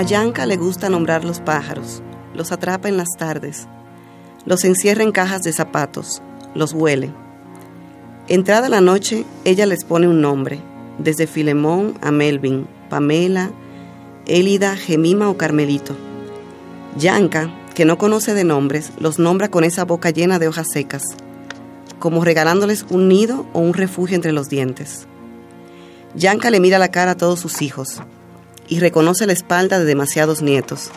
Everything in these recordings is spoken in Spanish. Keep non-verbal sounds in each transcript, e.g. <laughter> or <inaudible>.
A Yanka le gusta nombrar los pájaros, los atrapa en las tardes, los encierra en cajas de zapatos, los huele. Entrada la noche, ella les pone un nombre, desde Filemón a Melvin, Pamela, Élida, Gemima o Carmelito. Yanka, que no conoce de nombres, los nombra con esa boca llena de hojas secas, como regalándoles un nido o un refugio entre los dientes. Yanka le mira la cara a todos sus hijos, y reconoce la espalda de demasiados nietos.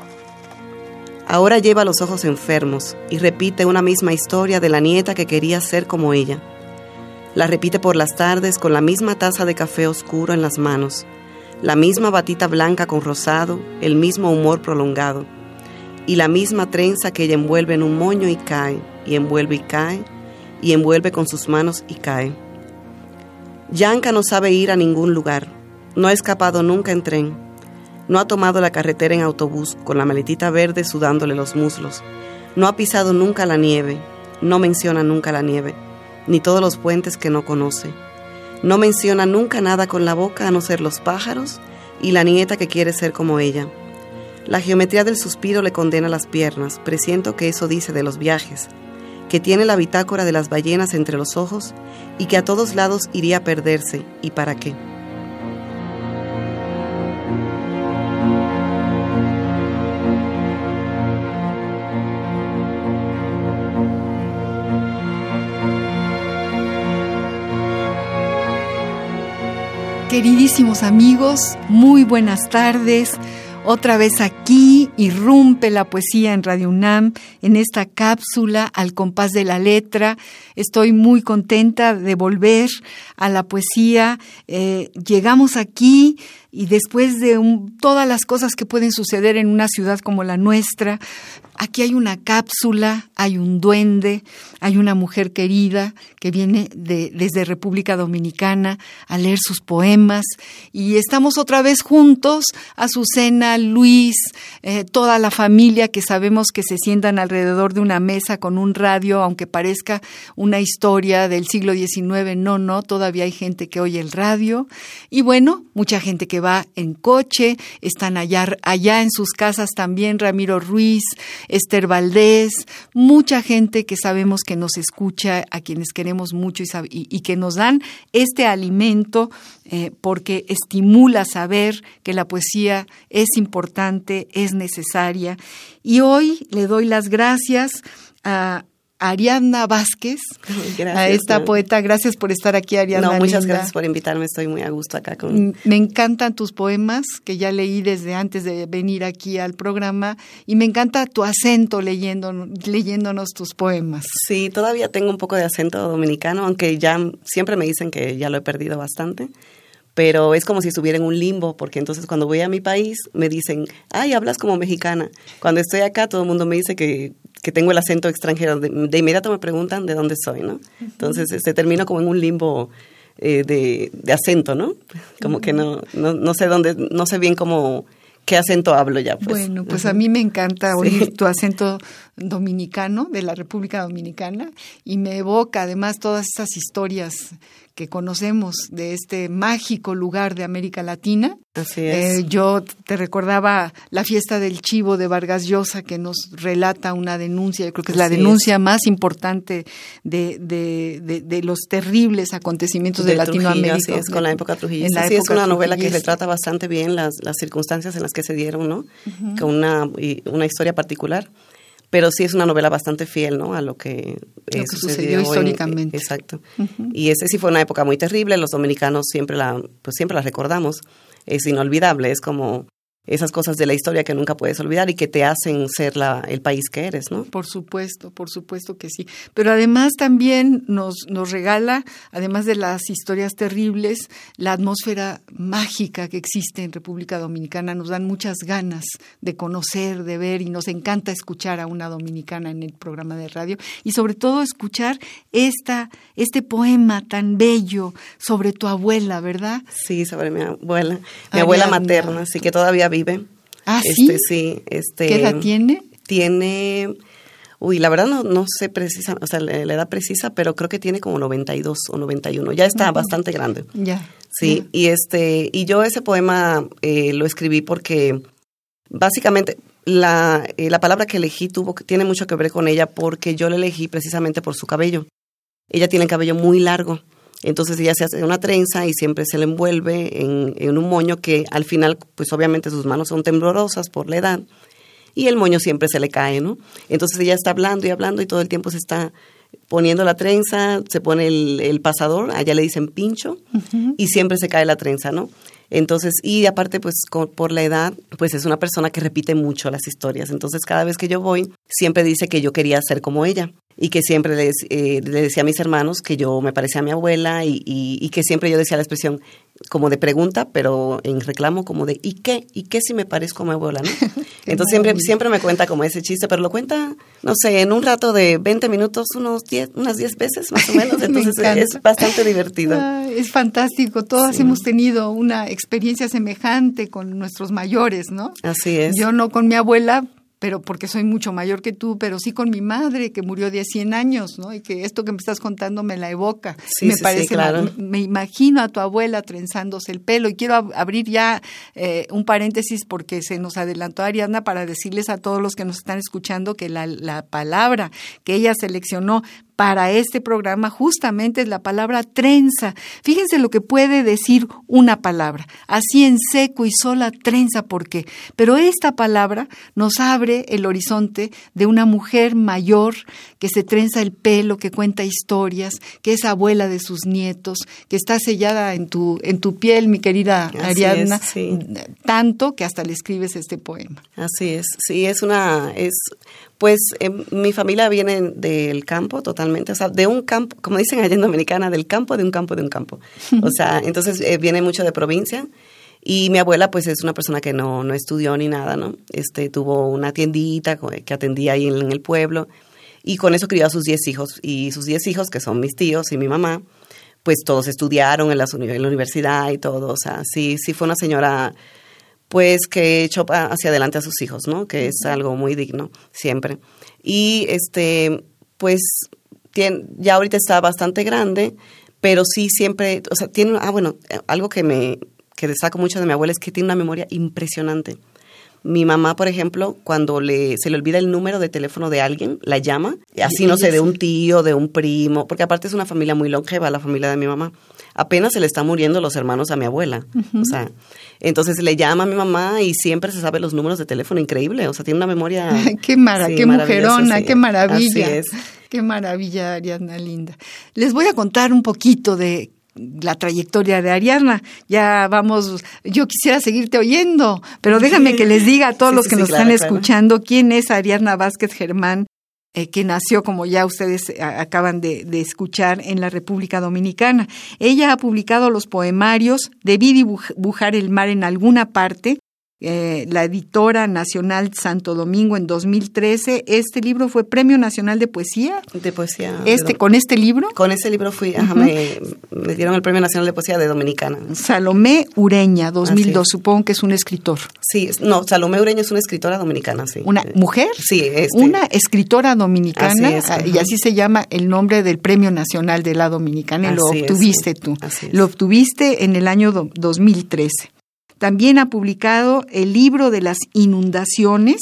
Ahora lleva los ojos enfermos y repite una misma historia de la nieta que quería ser como ella. La repite por las tardes con la misma taza de café oscuro en las manos, la misma batita blanca con rosado, el mismo humor prolongado, y la misma trenza que ella envuelve en un moño y cae, y envuelve y cae, y envuelve con sus manos y cae. Yanka no sabe ir a ningún lugar, no ha escapado nunca en tren, no ha tomado la carretera en autobús con la maletita verde sudándole los muslos. No ha pisado nunca la nieve. No menciona nunca la nieve, ni todos los puentes que no conoce. No menciona nunca nada con la boca a no ser los pájaros y la nieta que quiere ser como ella. La geometría del suspiro le condena las piernas, presiento que eso dice de los viajes, que tiene la bitácora de las ballenas entre los ojos y que a todos lados iría a perderse, ¿y para qué? Queridísimos amigos, muy buenas tardes. Otra vez aquí irrumpe la poesía en Radio UNAM en esta cápsula al compás de la letra. Estoy muy contenta de volver a la poesía. Eh, llegamos aquí y después de todas las cosas que pueden suceder en una ciudad como la nuestra, aquí hay una cápsula, hay un duende, hay una mujer querida que viene de, desde República Dominicana a leer sus poemas y estamos otra vez juntos, Azucena, Luis, eh, toda la familia que sabemos que se sientan alrededor de una mesa con un radio, aunque parezca una historia del siglo XIX, no, no, todavía hay gente que oye el radio y bueno, mucha gente que va en coche, están allá, allá en sus casas también Ramiro Ruiz, Esther Valdés, mucha gente que sabemos que nos escucha, a quienes queremos mucho y, que nos dan este alimento eh, porque estimula saber que la poesía es importante, es necesaria. Y hoy le doy las gracias a Ariadna Vázquez, <laughs> a esta poeta. Gracias por estar aquí, Ariadna. No, muchas gracias por invitarme, estoy muy a gusto acá. Con... Mm, me encantan tus poemas, que ya leí desde antes de venir aquí al programa, y me encanta tu acento leyendo, leyéndonos tus poemas. Sí, todavía tengo un poco de acento dominicano, aunque ya siempre me dicen que ya lo he perdido bastante pero es como si estuviera en un limbo, porque entonces cuando voy a mi país me dicen, ay, hablas como mexicana. Cuando estoy acá todo el mundo me dice que, que tengo el acento extranjero. De, inmediato me preguntan de dónde soy, ¿no? Entonces se este, termino como en un limbo eh, de, de, acento, ¿no? Como que no, no, no sé dónde, no sé bien cómo qué acento hablo ya. Pues. Bueno, pues a mí me encanta oír tu <laughs> acento dominicano, de la República Dominicana, y me evoca además todas esas historias que conocemos de este mágico lugar de América Latina. Así es. Eh, yo te recordaba la fiesta del chivo de Vargas Llosa que nos relata una denuncia, yo creo que es la denuncia más importante de, de, de, los terribles acontecimientos de, Latinoamérica. así es, con la época trujillista. sí, es una novela que retrata bastante bien las, las circunstancias en las que se dieron, ¿no? Con una, una historia particular pero sí es una novela bastante fiel ¿no? a lo que, eh, sucedió, históricamente. exacto. Y ese sí fue una época muy terrible, los dominicanos siempre la, pues siempre la recordamos. es inolvidable, es como esas cosas de la historia que nunca puedes olvidar y que te hacen ser la, el país que eres, ¿no? Por supuesto, por supuesto que sí. Pero además también nos, nos regala, además de las historias terribles, la atmósfera mágica que existe en República Dominicana. Nos dan muchas ganas de conocer, de ver y nos encanta escuchar a una dominicana en el programa de radio y sobre todo escuchar esta, este poema tan bello sobre tu abuela, ¿verdad? Sí, sobre mi abuela, mi abuela materna, así que todavía vive. Ah, este, sí. Este, ¿Qué edad tiene? Tiene, uy, la verdad no, no sé precisa, o sea, la, edad precisa, pero creo que tiene como 92 o 91. Ya está bastante grande. Ya. Sí, y este, y yo ese poema eh, lo escribí porque básicamente la, eh, la palabra que elegí tuvo, tiene mucho que ver con ella porque yo la elegí precisamente por su cabello. Ella tiene el cabello muy largo entonces ella se hace una trenza y siempre se le envuelve en, un moño que al final, pues obviamente sus manos son temblorosas por la edad y el moño siempre se le cae, ¿no? Entonces ella está hablando y hablando y todo el tiempo se está poniendo la trenza, se pone el, pasador, allá le dicen pincho y siempre se cae la trenza, ¿no? Entonces, y aparte, pues por la edad, pues es una persona que repite mucho las historias. Entonces, cada vez que yo voy, siempre dice que yo quería ser como ella y que siempre le, eh, decía a mis hermanos que yo me parecía a mi abuela y, y, que siempre yo decía la expresión como de pregunta, pero en reclamo como de ¿y qué? ¿Y qué si me parezco a mi abuela? ¿no? <laughs> Entonces siempre, siempre me cuenta como ese chiste, pero lo cuenta, no sé, en un rato de 20 minutos, unos 10, unas 10 veces más o <laughs> menos, entonces es bastante divertido. es fantástico, todas hemos tenido una experiencia semejante con nuestros mayores, ¿no? Así es. Yo no con mi abuela, pero porque soy mucho mayor que tú, pero sí con mi madre que murió de 100 años, ¿no? Y que esto que me estás contando me la evoca. Sí, me sí, parece, claro. me, imagino a tu abuela trenzándose el pelo y quiero abrir ya eh, un paréntesis porque se nos adelantó Ariadna para decirles a todos los que nos están escuchando que la, la palabra que ella seleccionó para este programa justamente es la palabra trenza. Fíjense lo que puede decir una palabra, así en seco y sola trenza, ¿por qué? Pero esta palabra nos abre el horizonte de una mujer mayor que se trenza el pelo, que cuenta historias, que es abuela de sus nietos, que está sellada en tu, en tu piel, mi querida Ariadna, tanto que hasta le escribes este poema. Así es, sí, es una, es pues eh, mi familia viene del campo totalmente, o sea, de un campo, como dicen allá en Dominicana, del campo, de un campo, de un campo. O sea, <laughs> entonces eh, viene mucho de provincia. Y mi abuela, pues, es una persona que no, no estudió ni nada, ¿no? Este, tuvo una tiendita que atendía ahí en, el pueblo. Y con eso crió a sus diez hijos. Y sus diez hijos, que son mis tíos y mi mamá, pues todos estudiaron en, en la universidad y todo. O sea, sí, fue una señora pues que echó hacia adelante a sus hijos, ¿no? Que es algo muy digno siempre. Y este, pues ya ahorita está bastante grande, pero sí siempre, o sea, tiene, ah, bueno, algo que me que destaco mucho de mi abuela es que tiene una memoria impresionante. Mi mamá, por ejemplo, cuando le, se le olvida el número de teléfono de alguien, la llama, así no sé, de un tío, de un primo, porque aparte es una familia muy longeva, la familia de mi mamá. Apenas se le están muriendo los hermanos a mi abuela. O sea, entonces le llama a mi mamá y siempre se sabe los números de teléfono, increíble. O sea, tiene una memoria. <laughs> qué mara, qué mujerona, qué maravilla. Así es. Qué maravilla, Ariadna Linda. Les voy a contar un poquito de la trayectoria de Ariadna. Ya vamos, yo quisiera seguirte oyendo, pero déjame que les diga a todos los que nos están escuchando quién es Ariadna Vázquez Germán, eh, que nació, como ya ustedes eh, acaban de, de, escuchar, en la República Dominicana. Ella ha publicado los poemarios Debí dibujar el mar en alguna parte, eh, la editora nacional Santo Domingo en 2013. Este libro fue Premio Nacional de Poesía. De Poesía. Este, ¿Con este libro? Con este libro fui, ajá, me, dieron el Premio Nacional de Poesía de Dominicana. Salomé Ureña, 2002, supongo que es un escritor. Sí, no, Salomé Ureña es una escritora dominicana, sí. ¿Una mujer? Sí, este. Una escritora dominicana, ah, y así se llama el nombre del Premio Nacional de la Dominicana, y lo obtuviste tú. Lo obtuviste en el año 2013. También ha publicado el libro de las inundaciones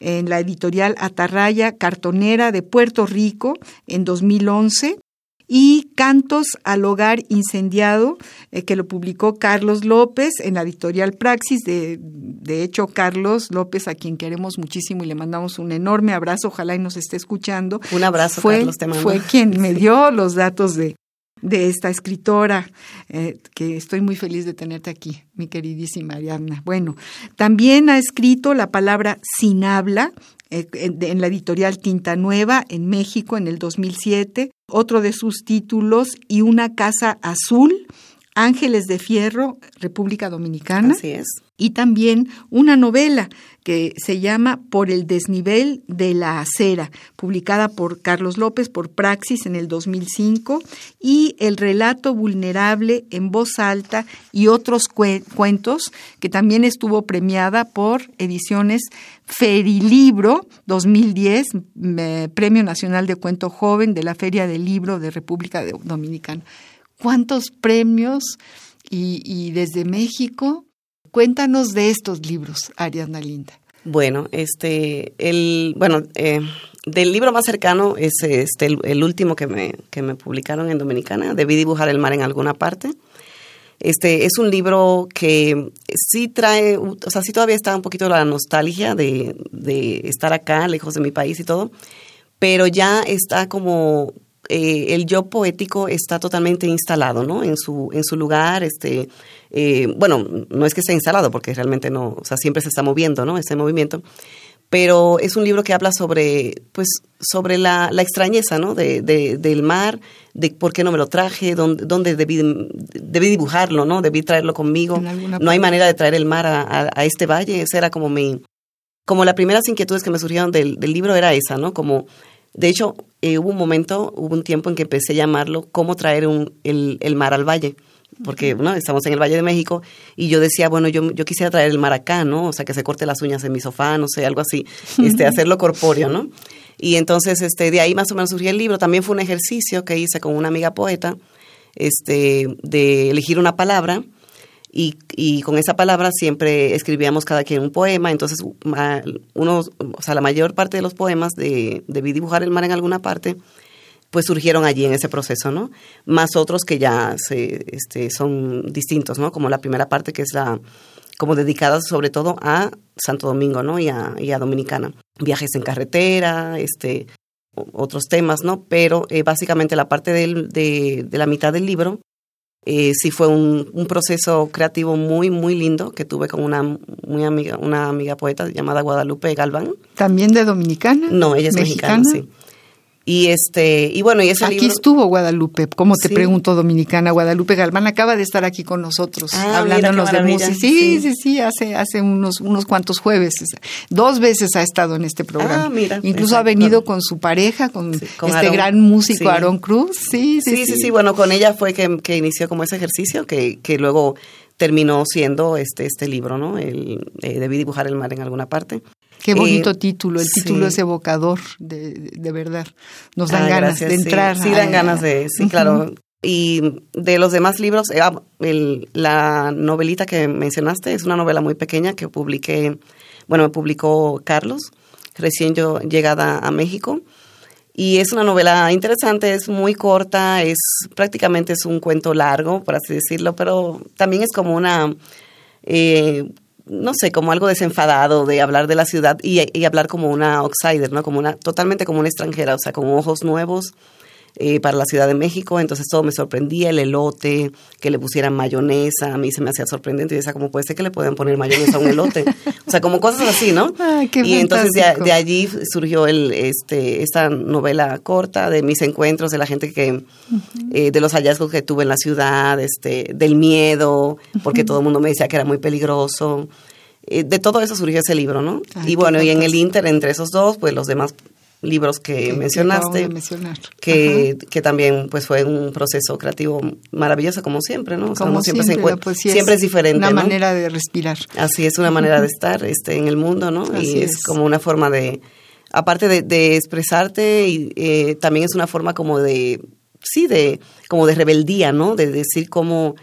en la editorial Atarraya Cartonera de Puerto Rico en 2011 y Cantos al Hogar Incendiado, eh, que lo publicó Carlos López en la editorial Praxis. De, de hecho, Carlos López, a quien queremos muchísimo y le mandamos un enorme abrazo, ojalá y nos esté escuchando. Un abrazo, fue, Carlos, te Fue quien me <laughs> dio los datos de, de esta escritora, eh, que estoy muy feliz de tenerte aquí, mi queridísima Ariadna. Bueno, también ha escrito la palabra sin habla eh, en la editorial Tinta Nueva en México en el 2007, otro de sus títulos, Y una casa azul, Ángeles de Fierro, República Dominicana. Así es. Y también una novela que se llama Por el desnivel de la acera, publicada por Carlos López por Praxis en el 2005, y El relato vulnerable en voz alta y otros cuentos, que también estuvo premiada por Ediciones Ferilibro 2010, Premio Nacional de Cuento Joven de la Feria del Libro de República Dominicana cuántos premios y, desde México. Cuéntanos de estos libros, Ariadna Linda. Bueno, este, el, bueno, eh, del libro más cercano es este, el, último que me, que me publicaron en Dominicana, Debí dibujar el mar en alguna parte. Este, es un libro que sí trae, o sea, sí todavía está un poquito la nostalgia de, de estar acá, lejos de mi país y todo, pero ya está como eh, el yo poético está totalmente instalado, ¿no? En su, en su lugar, este, eh, bueno, no es que esté instalado, porque realmente no, o sea, siempre se está moviendo, ¿no? Ese movimiento. Pero es un libro que habla sobre, pues, sobre la, la extrañeza, ¿no? De, del mar, de por qué no me lo traje, dónde, dónde debí, debí dibujarlo, ¿no? Debí traerlo conmigo. No hay manera de traer el mar a, a, este valle. Esa era como mi, como las primeras inquietudes que me surgieron del, del libro era esa, ¿no? Como de hecho, eh, hubo un momento, hubo un tiempo en que empecé a llamarlo cómo traer un, el, el, mar al valle, porque ¿no? estamos en el Valle de México y yo decía, bueno, yo, yo quisiera traer el mar acá, ¿no? O sea, que se corte las uñas en mi sofá, no sé, algo así, <laughs> este, hacerlo corpóreo, ¿no? Y entonces, este, de ahí más o menos surgió el libro. También fue un ejercicio que hice con una amiga poeta, este, de elegir una palabra y, con esa palabra siempre escribíamos cada quien un poema, entonces unos, o sea, la mayor parte de los poemas de Debí dibujar el mar en alguna parte, pues surgieron allí en ese proceso, ¿no? Más otros que ya se, este, son distintos, ¿no? Como la primera parte que es la, como dedicada sobre todo a Santo Domingo, ¿no? Y a, y a Dominicana. Viajes en carretera, este, otros temas, ¿no? Pero eh, básicamente la parte de, de la mitad del libro eh, sí fue un, un, proceso creativo muy, muy lindo que tuve con una muy amiga, una amiga poeta llamada Guadalupe Galván. ¿También de Dominicana? No, ella es mexicana, sí. Y este, y bueno, y ese Aquí estuvo Guadalupe, como te pregunto, dominicana, Guadalupe Galván acaba de estar aquí con nosotros, ah, hablándonos de música. Sí, sí, sí, hace, hace unos, unos cuantos jueves. Dos veces ha estado en este programa. Ah, mira, Incluso ha venido con su pareja, con, este gran músico Aaron Cruz. Sí sí sí, sí bueno, con ella fue que, que inició como ese ejercicio, que, que luego terminó siendo este, este libro, ¿no? El, eh, Debí dibujar el mar en alguna parte. Qué bonito eh, título, el título es evocador, de, de verdad. Nos dan ah, ganas de entrar. Sí, dan ganas de, sí, claro. Y de los demás libros, eh, ah, el, la novelita que mencionaste es una novela muy pequeña que publiqué, bueno, me publicó Carlos, recién yo llegada a México. Y es una novela interesante, es muy corta, es prácticamente es un cuento largo, por así decirlo, pero también es como una eh, no sé, como algo desenfadado de hablar de la ciudad y, hablar como una outsider, ¿no? Como una, totalmente como una extranjera, o sea, con ojos nuevos eh, para la Ciudad de México, entonces todo me sorprendía, el elote, que le pusieran mayonesa, a mí se me hacía sorprendente, y decía, ¿cómo puede ser que le puedan poner mayonesa a un elote? o sea, como cosas así, ¿no? <laughs> y entonces de, allí surgió el, este, esta novela corta de mis encuentros, de la gente que, eh, de los hallazgos que tuve en la ciudad, este, del miedo, porque todo el mundo me decía que era muy peligroso eh, de todo eso surgió ese libro, ¿no? y bueno, y en el Inter, entre esos dos, pues los demás libros que, mencionaste, que, que, también pues fue un proceso creativo maravilloso como siempre, ¿no? como, siempre, siempre es diferente. Una manera de respirar. Así es, una manera de estar este, en el mundo, ¿no? y es, como una forma de, aparte de, expresarte, y, eh, también es una forma como de, sí, de, como de rebeldía, ¿no? De decir cómo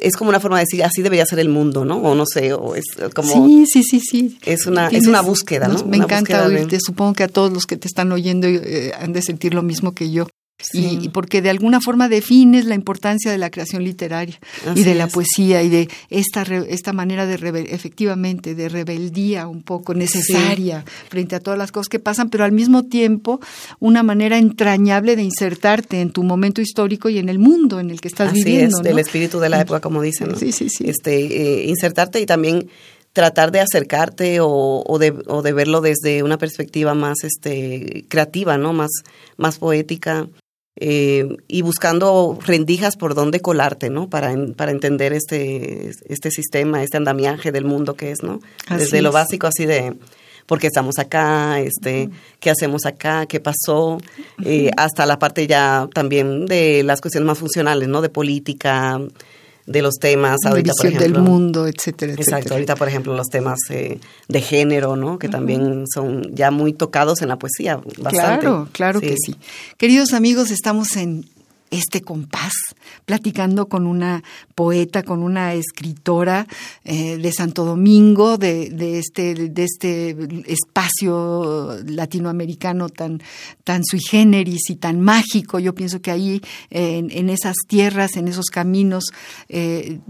es como una forma de decir así debería ser el mundo, ¿no? O no sé, o es como Sí, sí, sí, sí. Es una es una búsqueda, ¿no? Me encanta oírte, supongo que a todos los que te están oyendo eh, han de sentir lo mismo que yo. Y, porque de alguna forma defines la importancia de la creación literaria y de la poesía y de esta, esta manera de efectivamente de rebeldía un poco necesaria frente a todas las cosas que pasan, pero al mismo tiempo una manera entrañable de insertarte en tu momento histórico y en el mundo en el que estás viviendo. Es, el espíritu de la época, como dicen. Sí, sí, sí. Este, eh, insertarte y también tratar de acercarte o, de, o, de, verlo desde una perspectiva más este, creativa, ¿no? Más, más poética. Eh, y buscando rendijas por dónde colarte, ¿no? Para, para entender este, este sistema, este andamiaje del mundo que es, ¿no? Desde lo básico así de por qué estamos acá, este, qué hacemos acá, qué pasó, eh, hasta la parte ya también de las cuestiones más funcionales, ¿no? De política, de los temas ahorita, por ejemplo, del mundo, etcétera, Exacto, ahorita por ejemplo los temas eh, de género, ¿no? Que también son ya muy tocados en la poesía, bastante. Claro, claro que sí. Queridos amigos, estamos en este compás, platicando con una poeta, con una escritora eh, de Santo Domingo, de, de, este, de este espacio latinoamericano tan, tan sui generis y tan mágico. Yo pienso que ahí, en, esas tierras, en esos caminos, eh,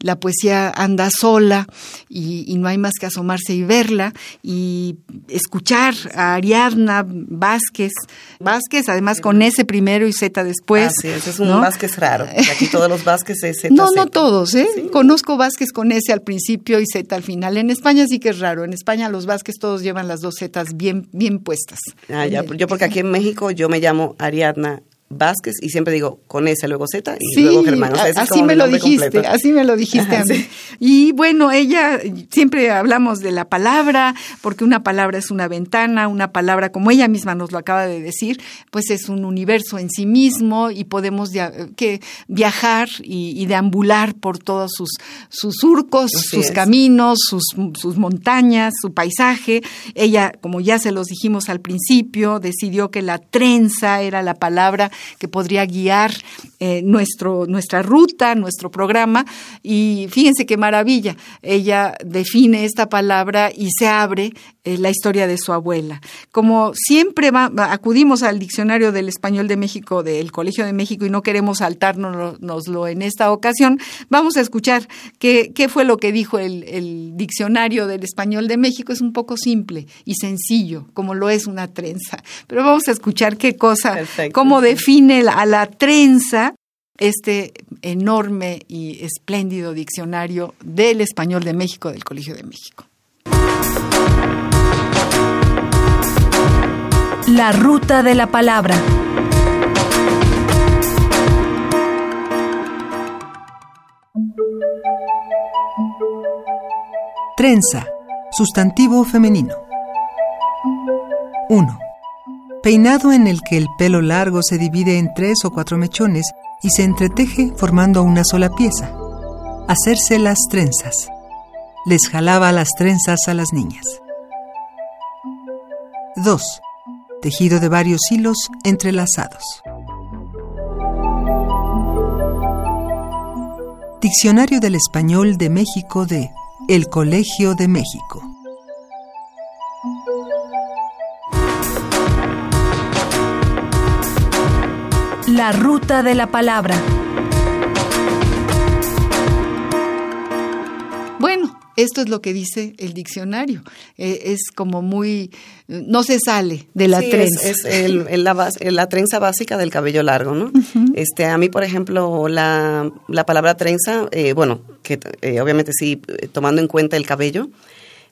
la poesía anda sola y, no hay más que asomarse y verla y escuchar a Ariadna Vázquez, Vázquez, además con ese primero y Z después es un Vázquez raro. <laughs> Aquí todos los Vázquez es Z. No, no todos, ¿eh? Conozco Vázquez con S al principio y Z al final. En España sí que es raro. En España los Vázquez todos llevan las dos Z bien, bien puestas. Ah, ya. Yo porque aquí en México yo me llamo Ariadna Vázquez y siempre digo con S luego Z y luego Germán. así me lo dijiste, así me lo dijiste a mí. Y bueno, ella siempre hablamos de la palabra, porque una palabra es una ventana, una palabra, como ella misma nos lo acaba de decir, pues es un universo en sí mismo y podemos que viajar y, deambular por todos sus, sus surcos, sus caminos, sus, sus montañas, su paisaje. Ella, como ya se los dijimos al principio, decidió que la trenza era la palabra que podría guiar eh, nuestro, nuestra ruta, nuestro programa. Y fíjense qué maravilla. Ella define esta palabra y se abre eh, la historia de su abuela. Como siempre acudimos al diccionario del español de México, del Colegio de México, y no queremos saltárnoslo en esta ocasión, vamos a escuchar qué, qué fue lo que dijo el, el diccionario del español de México. Es un poco simple y sencillo, como lo es una trenza. Pero vamos a escuchar qué cosa, cómo define define a la trenza este enorme y espléndido diccionario del español de México del Colegio de México. La ruta de la palabra. Trenza, sustantivo femenino. 1 peinado en el que el pelo largo se divide en tres o cuatro mechones y se entreteje formando una sola pieza. Hacerse las trenzas. Les jalaba las trenzas a las niñas. 2. Tejido de varios hilos entrelazados. Diccionario del Español de México de El Colegio de México. La ruta de la palabra. Bueno, esto es lo que dice el diccionario. Eh, es como muy... no se sale de la trenza. Es, la, trenza básica del cabello largo, ¿no? este, a mí, por ejemplo, la, palabra trenza, eh, bueno, que eh, obviamente sí, tomando en cuenta el cabello,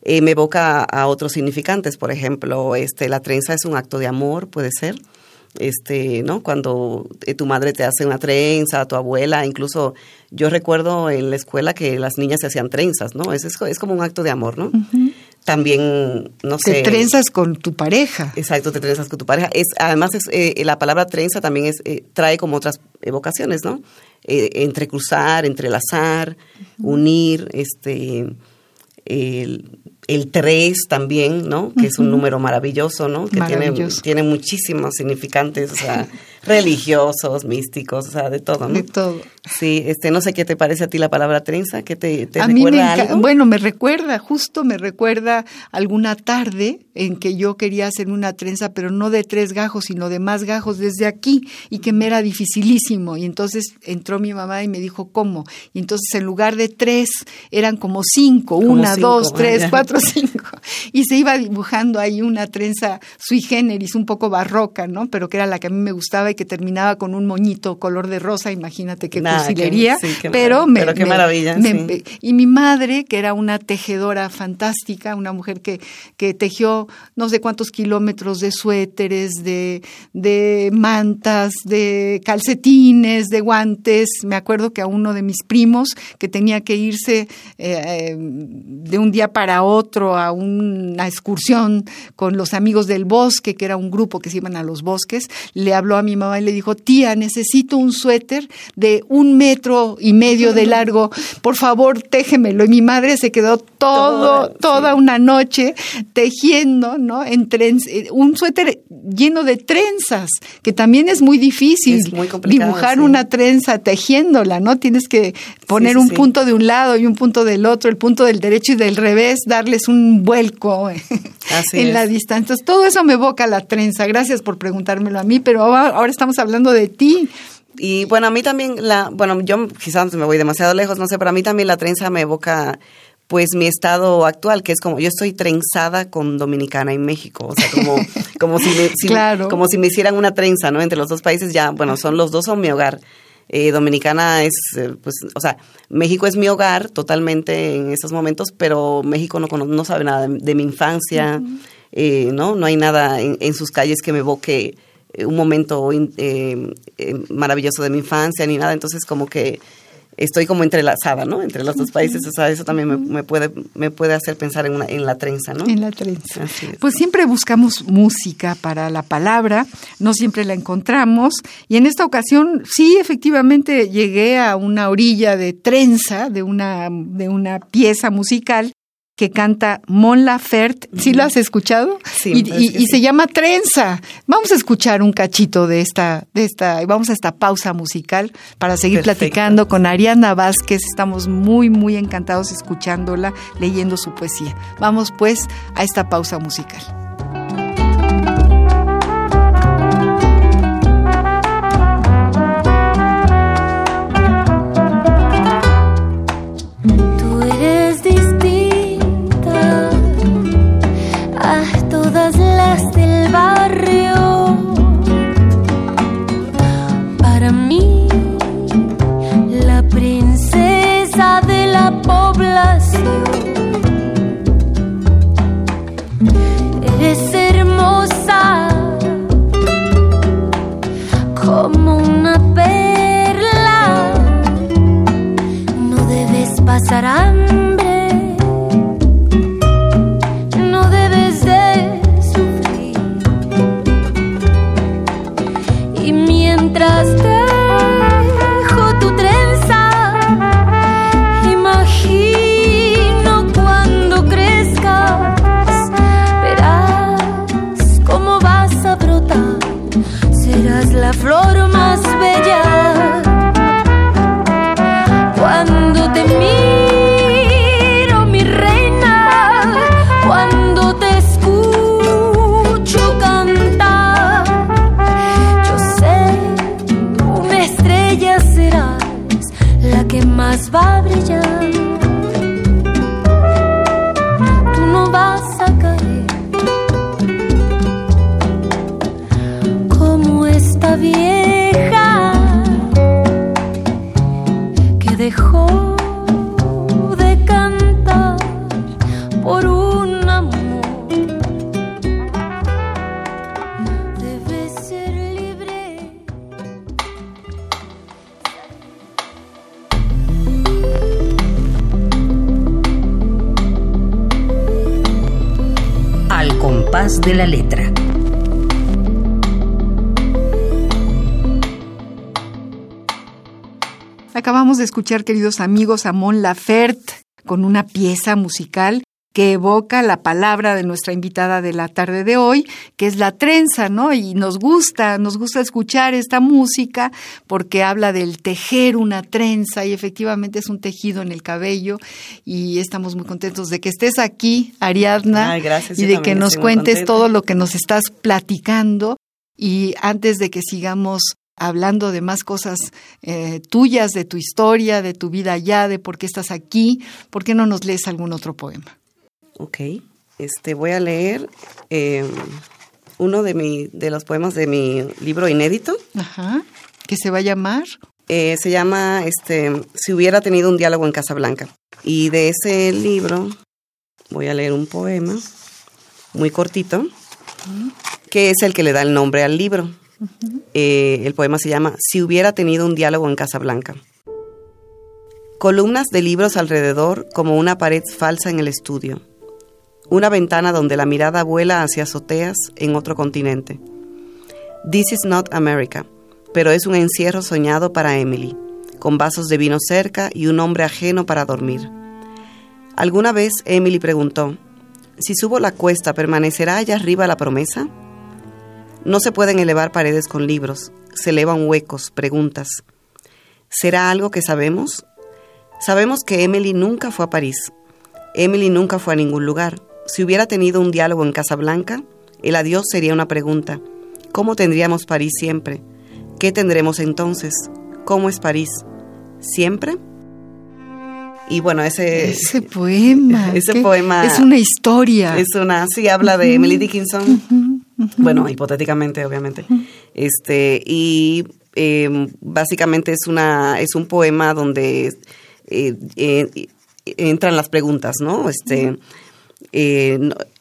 me evoca a otros significantes. Por ejemplo, este, la trenza es un acto de amor, puede ser este, ¿no? Cuando eh, tu madre te hace una trenza, tu abuela, incluso yo recuerdo en la escuela que las niñas se hacían trenzas, ¿no? Es, es, como un acto de amor, ¿no? También, no sé. Te trenzas con tu pareja. Exacto, te trenzas con tu pareja. Es, además, es, eh, la palabra trenza también es, eh, trae como otras evocaciones, ¿no? entrecruzar, entrelazar, unir, este, el 3 también, ¿no? Que es un número maravilloso, ¿no? Que tiene, tiene muchísimos significantes, o sea, <laughs> religiosos, místicos, o sea, de todo, ¿no? De todo. Sí, este, no sé qué te parece a ti la palabra trenza, ¿qué te, te a mí me recuerda algo? bueno, me recuerda, justo me recuerda alguna tarde en que yo quería hacer una trenza, pero no de tres gajos, sino de más gajos desde aquí, y que me era dificilísimo. Y entonces entró mi mamá y me dijo, ¿cómo? Y entonces en lugar de tres, eran como cinco, Como una, cinco, dos, ah, tres, cuatro, cinco. Y se iba dibujando ahí una trenza sui generis, un poco barroca, ¿no? Pero que era la que a mí me gustaba y que terminaba con un moñito color de rosa, imagínate qué Nah, sí, pero me, pero qué me- maravilla, me- sí. y mi madre, que era una tejedora fantástica, una mujer que, que tejió no sé cuántos kilómetros de suéteres, de, de mantas, de calcetines, de guantes. Me acuerdo que a uno de mis primos, que tenía que irse eh, eh, de un día para otro a una excursión con los amigos del bosque, que era un grupo que se iban a los bosques, le habló a mi mamá y le dijo, tía, necesito un suéter de un metro y medio de largo, por favor, téjemelo. Y mi madre se quedó todo, Toda, toda sí. una noche tejiendo, ¿no? En eh, un suéter lleno de trenzas, que también es muy difícil Es muy complicado, dibujar sí. una trenza tejiéndola, ¿no? Tienes que poner sí, un punto de un lado y un punto del otro, el punto del derecho y del revés, darles un vuelco eh, Así en es. la distancia. Entonces, todo eso me evoca la trenza. Gracias por preguntármelo a mí, pero ahora, ahora estamos hablando de ti. Y bueno, a mí también la, bueno, yo quizás me voy demasiado lejos, no sé, pero a mí también la trenza me evoca pues mi estado actual, que es como yo estoy trenzada con Dominicana y México, o sea, como <laughs> como si me, si- Claro. como si me hicieran una trenza, ¿no? Entre los dos países ya, bueno, son los dos son mi hogar. Eh, Dominicana es, eh, pues, o sea, México es mi hogar totalmente en estos momentos, pero México no, no sabe nada de, de mi infancia, eh, ¿no? No hay nada en, en sus calles que me evoque un momento eh, eh, maravilloso de mi infancia ni nada, entonces como que estoy como entrelazada, ¿no? Entre los dos países, o sea, eso también me, me puede me puede hacer pensar en, una, en la trenza, ¿no? En la trenza. Pues siempre buscamos música para la palabra, no siempre la encontramos. Y en esta ocasión, sí, efectivamente, llegué a una orilla de trenza de una, de una pieza musical que canta Mon Laferte. ¿Sí lo has escuchado? Sí, y, y- que y sí. se llama Trenza. Vamos a escuchar un cachito de esta, de esta, vamos a esta pausa musical para seguir Perfecto. platicando con Ariana Vázquez. Estamos muy, muy encantados escuchándola, leyendo su poesía. Vamos pues a esta pausa musical. Población. Eres hermosa como una perla no debes pasar hambre, letra. Acabamos de escuchar, queridos amigos, a Mon Laferte con una pieza musical que evoca la palabra de nuestra invitada de la tarde de hoy, que es la trenza, ¿no? Y nos gusta, nos gusta escuchar esta música porque habla del tejer una trenza y efectivamente es un tejido en el cabello y estamos muy contentos de que estés aquí, Ariadna, y de que nos cuentes todo lo que nos estás platicando. Y antes de que sigamos hablando de más cosas eh, tuyas, de tu historia, de tu vida allá, de por qué estás aquí, ¿por qué no nos lees algún otro poema? Ok, este, voy a leer em, uno de, mi, de los poemas de mi libro inédito. Ajá, ¿qué se va a llamar? Eh, se llama este, Si hubiera tenido un diálogo en Casablanca. Y de ese libro voy a leer un poema muy cortito, que es el que le da el nombre al libro. Eh, el poema se llama Si hubiera tenido un diálogo en Casablanca. Columnas de libros alrededor como una pared falsa en el estudio. Una ventana donde la mirada vuela hacia azoteas en otro continente. This is not America, pero es un encierro soñado para Emily, con vasos de vino cerca y un hombre ajeno para dormir. Alguna vez Emily preguntó, si subo la cuesta, ¿permanecerá allá arriba la promesa? No se pueden elevar paredes con libros, se elevan huecos, preguntas. ¿Será algo que sabemos? Sabemos que Emily nunca fue a París. Emily nunca fue a ningún lugar. Si hubiera tenido un diálogo en Casablanca, el adiós sería una pregunta. ¿Cómo tendríamos París siempre? ¿Qué tendremos entonces? ¿Cómo es París? ¿Siempre? Y bueno, ese, ese poema. <laughs> Ese poema. Es una historia. Es una, sí, habla de Emily Dickinson. Bueno, hipotéticamente, obviamente. Este, y em, básicamente es una, es un poema donde eh, eh, entran las preguntas, ¿no? Este, eh,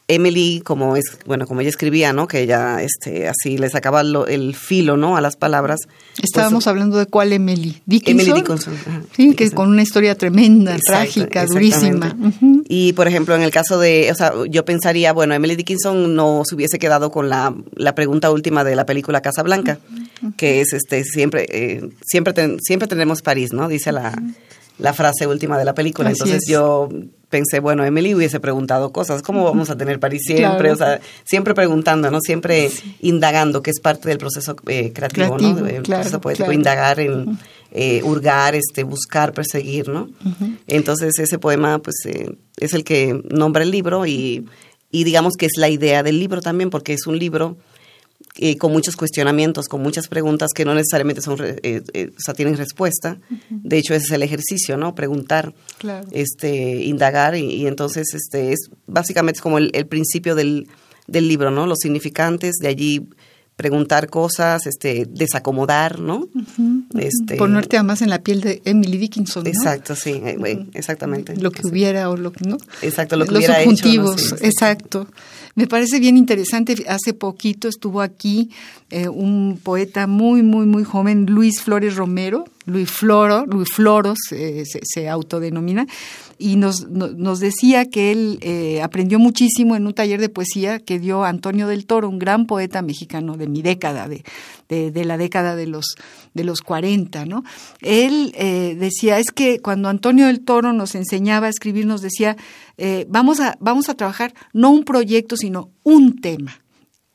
Emily, como es, bueno, como ella escribía, ¿no? Que ella, este, así le sacaba el filo, ¿no? A las palabras. Estábamos pues, hablando de cuál Emily, Dickinson. Emily Dickinson. sí, que con una historia tremenda, trágica, durísima. Y por ejemplo, en el caso de, o sea, yo pensaría, bueno, Emily Dickinson no se hubiese quedado con la, la pregunta última de la película Casa Blanca, que es, este, siempre, eh, siempre, siempre tendremos París, ¿no? Dice la la frase última de la película. Entonces yo pensé, bueno, Emily hubiese preguntado cosas, ¿cómo vamos a tener París siempre? O sea, siempre preguntando, ¿no? Siempre indagando, que es parte del proceso eh, creativo, ¿no? El proceso poético, indagar en eh, hurgar, este, buscar, perseguir, ¿no? Entonces ese poema, pues, eh, es el que nombra el libro y, y digamos que es la idea del libro también, porque es un libro eh, con muchos cuestionamientos, con muchas preguntas que no necesariamente son, eh, eh, o sea, tienen respuesta. De hecho, ese es el ejercicio, ¿no? Preguntar, este, indagar y, entonces, este, es básicamente como el, principio del, del, libro, ¿no? Los significantes, de allí preguntar cosas, este, desacomodar, ¿no? este, Ponerte además en la piel de Emily Dickinson, ¿no? Exacto, sí, exactamente. Lo que hubiera o lo que no. Exacto, lo que Los hubiera subjuntivos, exacto. Me parece bien interesante. Hace poquito estuvo aquí eh, un poeta muy, muy, muy joven, Luis Flores Romero, Luis Floro, Luis Floros se, autodenomina, y nos, nos decía que él eh, aprendió muchísimo en un taller de poesía que dio Antonio del Toro, un gran poeta mexicano de mi década, de, de, la década de los, de los 40, ¿no? Él eh, decía, es que cuando Antonio del Toro nos enseñaba a escribir, nos decía, eh, vamos, a, vamos a trabajar no un proyecto, sino un tema.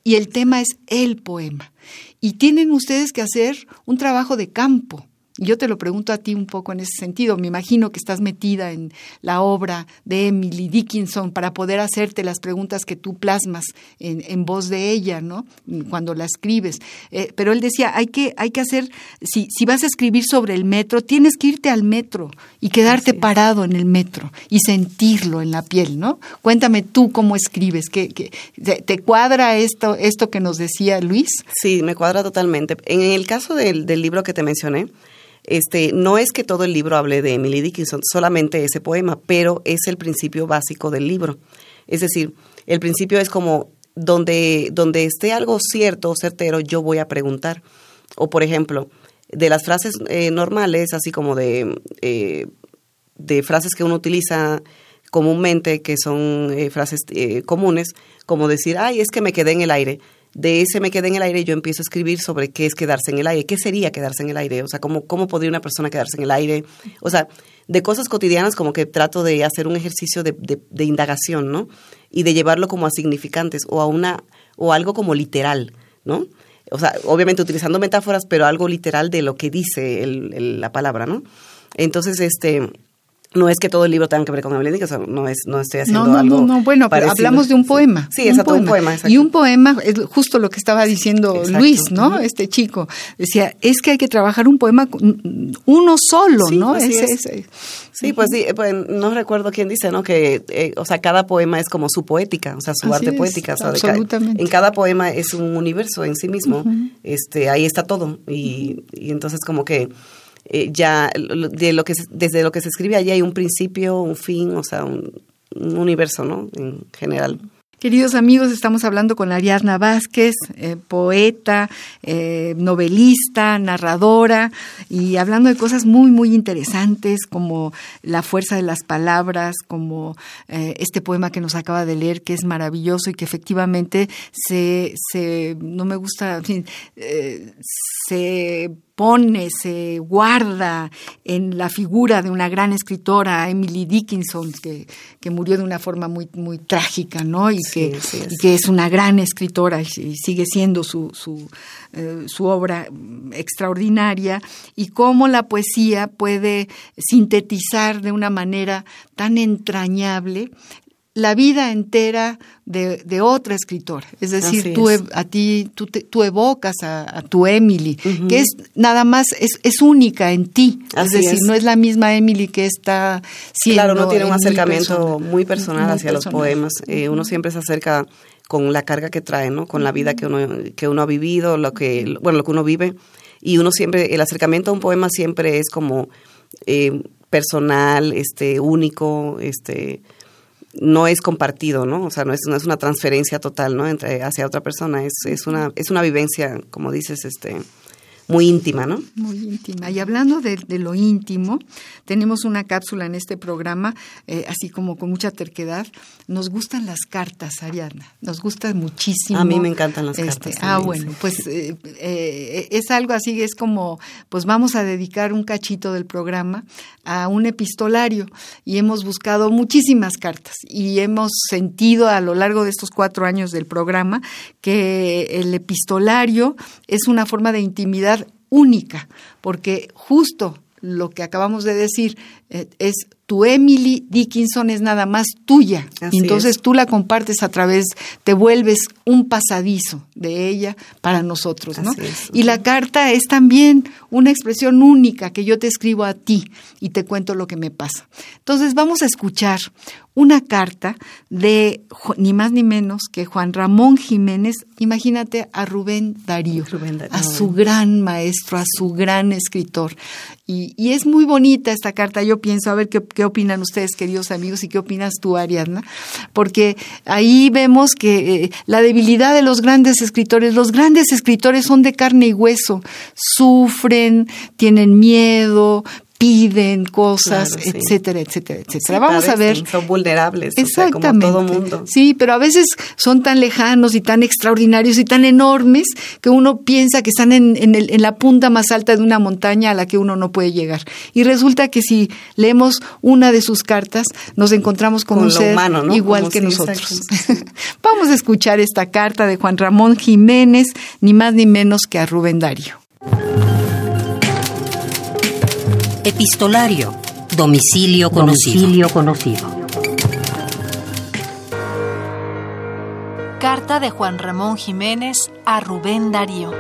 Y el tema es el poema. Y tienen ustedes que hacer un trabajo de campo yo te lo pregunto a ti un poco en ese sentido. Me imagino que estás metida en la obra de Emily Dickinson para poder hacerte las preguntas que tú plasmas en, voz de ella, ¿no? Cuando la escribes. Eh, pero él decía, hay que, hay que hacer, si, si vas a escribir sobre el metro, tienes que irte al metro y quedarte parado en el metro y sentirlo en la piel, ¿no? Cuéntame tú cómo escribes, ¿Qué, te, cuadra esto, esto que nos decía Luis? Sí, me cuadra totalmente. En el caso del, del libro que te mencioné, este, no es que todo el libro hable de Emily Dickinson, solamente ese poema, pero es el principio básico del libro. Es decir, el principio es como donde, donde esté algo cierto o certero, yo voy a preguntar. O, por ejemplo, de las frases eh, normales, así como de, eh, de frases que uno utiliza comúnmente, que son eh, frases comunes, como decir, ay, es que me quedé en el aire. De ese me quedé en el aire yo empiezo a escribir sobre qué es quedarse en el aire, qué sería quedarse en el aire, o sea, cómo, cómo podría una persona quedarse en el aire, o sea, de cosas cotidianas como que trato de hacer un ejercicio de, de, indagación, ¿no? Y de llevarlo como a significantes o a una, o algo como literal, ¿no? O sea, obviamente utilizando metáforas, pero algo literal de lo que dice la palabra, ¿no? Entonces, este, no es que todo el libro tenga que ver con Evelyn Dickinson, no es, no estoy haciendo no, no, algo. No, no, bueno, pero hablamos de un poema. Sí, exacto, un poema. y un poema es justo lo que estaba diciendo Luis, ¿no? Este chico decía, es que hay que trabajar un poema uno solo, ¿no? Ese, es. Sí, pues sí, pues, no recuerdo quién dice, ¿no? Que, eh, o sea, cada poema es como su poética, o sea, su arte poética. O absolutamente. en cada poema es un universo en sí mismo. Este, ahí está todo y, y entonces como que eh, ya de lo que desde lo que se escribe allí hay un principio, un fin, o sea, un, universo, ¿no? En general. Queridos amigos, estamos hablando con Ariadna Vázquez, eh, poeta, eh, novelista, narradora, y hablando de cosas muy, muy interesantes como la fuerza de las palabras, como este poema que nos acaba de leer, que es maravilloso y que efectivamente se, se no me gusta, <laughs> se pone, se guarda en la figura de una gran escritora, Emily Dickinson, que, que murió de una forma muy, muy trágica, ¿no? Y, que, que es una gran escritora y, sigue siendo su, su, eh, su obra extraordinaria, y cómo la poesía puede sintetizar de una manera tan entrañable la vida entera de, de otra escritora. Es decir, tú, a ti, tú, tú evocas a, tu Emily, que es nada más, es, es única en ti. es decir, no es la misma Emily que está siendo. Claro, no tiene un acercamiento muy personal hacia los poemas. Eh, uno siempre se acerca con la carga que trae, ¿no? Con la vida que uno, que uno ha vivido, lo que, bueno, lo que uno vive. Y uno siempre, el acercamiento a un poema siempre es como eh, personal, este, único, este no es compartido, ¿no? O sea, no es, es una transferencia total, ¿no? Entre, hacia otra persona, es, es, una, es una vivencia, como dices, este, muy íntima, ¿no? Muy íntima. Y hablando de, lo íntimo, tenemos una cápsula en este programa, eh, así como con mucha terquedad. Nos gustan las cartas, Ariadna. Nos gustan muchísimo. A mí me encantan las este, cartas. ah, bueno, pues eh, eh, es algo así, es como, pues vamos a dedicar un cachito del programa a un epistolario. Y hemos buscado muchísimas cartas y hemos sentido a lo largo de estos cuatro años del programa que el epistolario es una forma de intimidad única, porque justo lo que acabamos de decir eh, es tu Emily Dickinson es nada más tuya. entonces tú la compartes a través, te vuelves un pasadizo de ella para nosotros, ¿no? Y la carta es también una expresión única que yo te escribo a ti y te cuento lo que me pasa. Entonces vamos a escuchar una carta de ni más ni menos que Juan Ramón Jiménez, imagínate a Rubén Darío, a su gran maestro, a su gran escritor. Y, y, es muy bonita esta carta, yo pienso, a ver qué, qué opinan ustedes, queridos amigos, y qué opinas tú, Ariadna, porque ahí vemos que eh, la debilidad de los grandes escritores, los grandes escritores son de carne y hueso, sufren, tienen miedo, piden cosas, etcétera, etcétera, etcétera. Vamos a ver. Son vulnerables, Exactamente. como todo mundo. Sí, pero a veces son tan lejanos y tan extraordinarios y tan enormes que uno piensa que están en, en, la punta más alta de una montaña a la que uno no puede llegar. Y resulta que si leemos una de sus cartas, nos encontramos con, un ser igual que nosotros. <laughs> Vamos a escuchar esta carta de Juan Ramón Jiménez, ni más ni menos que a Rubén Dario. Epistolario. Domicilio conocido. Domicilio conocido. Carta de Juan Ramón Jiménez a Rubén Darío.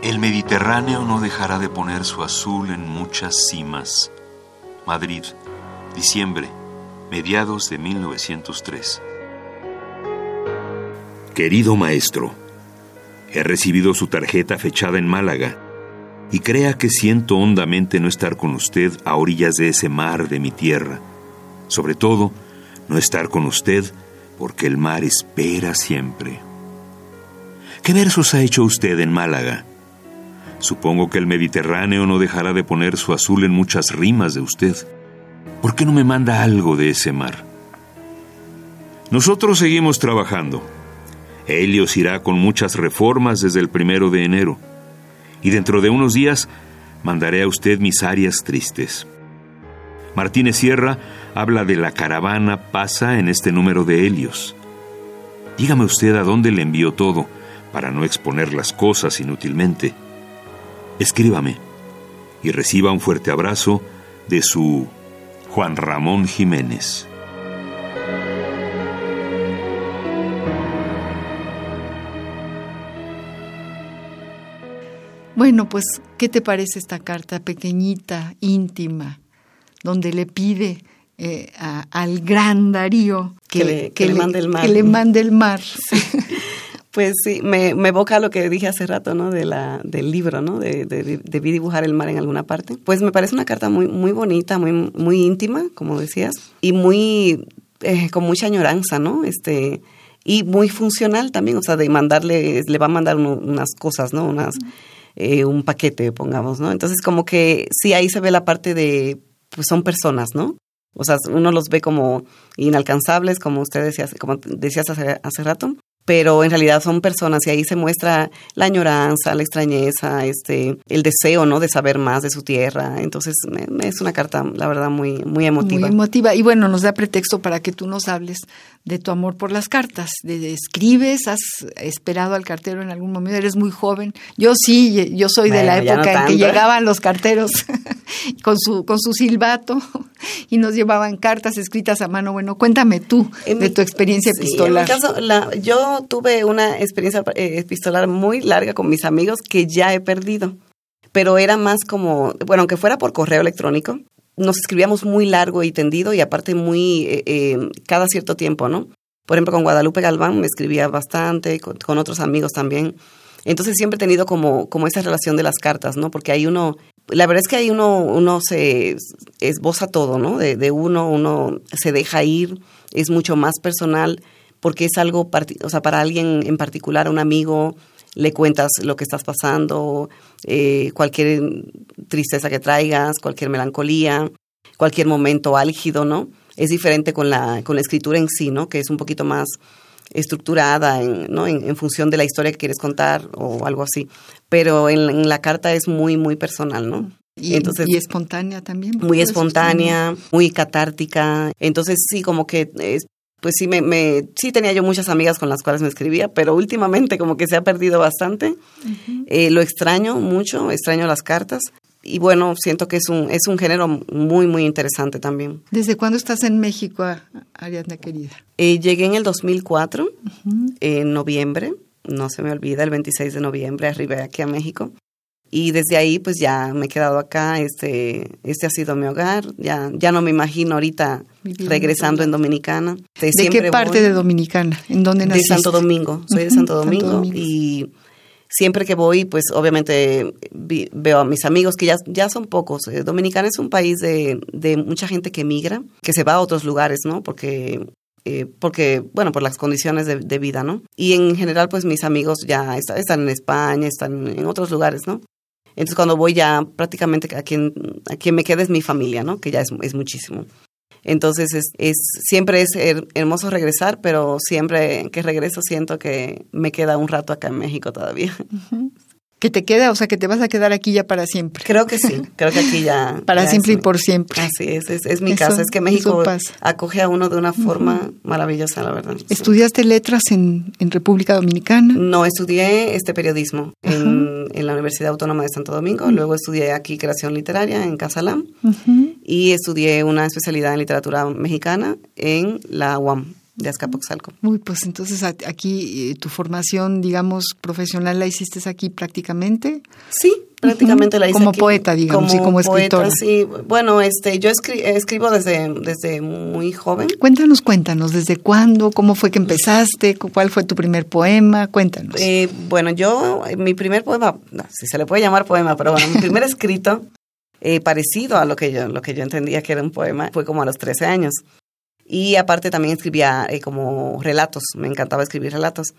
El Mediterráneo no dejará de poner su azul en muchas cimas. Madrid, diciembre, mediados de 1903. Querido maestro, He recibido su tarjeta fechada en Málaga y crea que siento hondamente no estar con usted a orillas de ese mar de mi tierra. Sobre todo, no estar con usted porque el mar espera siempre. ¿Qué versos ha hecho usted en Málaga? Supongo que el Mediterráneo no dejará de poner su azul en muchas rimas de usted. ¿Por qué no me manda algo de ese mar? Nosotros seguimos trabajando. Helios irá con muchas reformas desde el primero de enero. Y dentro de unos días mandaré a usted mis áreas tristes. Martínez Sierra habla de la caravana pasa en este número de Helios. Dígame usted a dónde le envió todo, para no exponer las cosas inútilmente. Escríbame y reciba un fuerte abrazo de su Juan Ramón Jiménez. Bueno, pues, ¿qué te parece esta carta pequeñita, íntima, donde le pide eh, al gran Darío que, le, mande el mar? Que le mande el mar. Pues sí, me, evoca lo que dije hace rato, ¿no? De la, del libro, ¿no? De, de, debí dibujar el mar en alguna parte. Pues me parece una carta muy, muy bonita, muy, muy íntima, como decías, y muy, eh, con mucha añoranza, ¿no? Este, y muy funcional también, o sea, de mandarle, le va a mandar unas cosas, ¿no? Unas, eh, un paquete, pongamos, ¿no? Entonces como que sí, ahí se ve la parte de, pues son personas, ¿no? O sea, uno los ve como inalcanzables, como usted decía, como decías hace, hace rato, pero en realidad son personas y ahí se muestra la añoranza, la extrañeza, este, el deseo, ¿no? De saber más de su tierra. Entonces es una carta, la verdad, muy, muy emotiva. Muy emotiva y bueno, nos da pretexto para que tú nos hables de tu amor por las cartas. De, escribes, has esperado al cartero en algún momento, eres muy joven. Yo sí, yo soy de la época en que llegaban los carteros <laughs> con su con su silbato <laughs> y nos llevaban cartas escritas a mano. Bueno, cuéntame tú de tu experiencia epistolar. En mi caso, la, yo tuve una experiencia eh, epistolar muy larga con mis amigos que ya he perdido, pero era más como, bueno, aunque fuera por correo electrónico, nos escribíamos muy largo y tendido y aparte muy eh, eh, cada cierto tiempo, ¿no? Por ejemplo, con Guadalupe Galván me escribía bastante, con, otros amigos también. Entonces siempre he tenido como, como esa relación de las cartas, ¿no? Porque ahí uno, la verdad es que ahí uno, uno se esboza todo, ¿no? De, de uno, uno se deja ir, es mucho más personal, porque es algo, o sea, para alguien en particular, un amigo, le cuentas lo que estás pasando, eh, cualquier tristeza que traigas, cualquier melancolía, cualquier momento álgido, ¿no? Es diferente con la, con la escritura en sí, ¿no? Que es un poquito más estructurada en, ¿no? en, función de la historia que quieres contar o algo así. Pero en, la carta es muy, muy personal, ¿no? Y, Entonces, y espontánea también. Muy espontánea, muy catártica. Entonces sí, como que es, pues sí, me, me, sí tenía yo muchas amigas con las cuales me escribía, pero últimamente como que se ha perdido bastante. Eh, lo extraño mucho, extraño las cartas. Y bueno, siento que es un, es un género muy, muy interesante también. ¿Desde cuándo estás en México, Ariadna querida? Eh, llegué en el 2004, en noviembre, no se me olvida, el 26 de noviembre arribé aquí a México. Y desde ahí pues ya me he quedado acá, este, este ha sido mi hogar, ya, ya no me imagino ahorita regresando en Dominicana. ¿De, qué parte de Dominicana? ¿En dónde naciste? De Santo Domingo, soy de Santo Domingo, y siempre que voy pues obviamente veo a mis amigos que ya, ya son pocos. Eh, Dominicana es un país de, de mucha gente que migra, que se va a otros lugares, ¿no? Porque eh, porque, bueno, por las condiciones de, de, vida, ¿no? Y en general, pues mis amigos ya están en España, están en otros lugares, ¿no? Entonces cuando voy ya prácticamente a quien, a quien me queda es mi familia, ¿no? Que ya es, es muchísimo. Entonces es, es, siempre es hermoso regresar, pero siempre que regreso siento que me queda un rato acá en México todavía que te queda, o sea, que te vas a quedar aquí ya para siempre. Creo que sí, <laughs> creo que aquí ya. para siempre y por siempre. Así es, es, mi casa. Es que México acoge a uno de una forma maravillosa, la verdad. ¿Estudiaste letras en, República Dominicana? No, estudié este periodismo en, la Universidad Autónoma de Santo Domingo. Luego estudié aquí creación literaria en Casalam. Y estudié una especialidad en literatura mexicana en la UAM de Azcapotzalco. Uy, pues entonces aquí eh, tu formación, digamos, profesional la hiciste aquí prácticamente. Sí, prácticamente la hice como poeta, digamos, como y como escritora. Sí, bueno, este, yo escribo desde desde muy joven. Cuéntanos, cuéntanos, ¿desde cuándo? ¿Cómo fue que empezaste? ¿Cuál fue tu primer poema? Cuéntanos. Eh, bueno, yo mi primer poema, si se le puede llamar poema, pero bueno, mi primer <laughs> escrito eh, parecido a lo que yo lo que yo entendía que era un poema fue como a los 13 años. Y aparte también escribía eh, como relatos, me encantaba escribir relatos.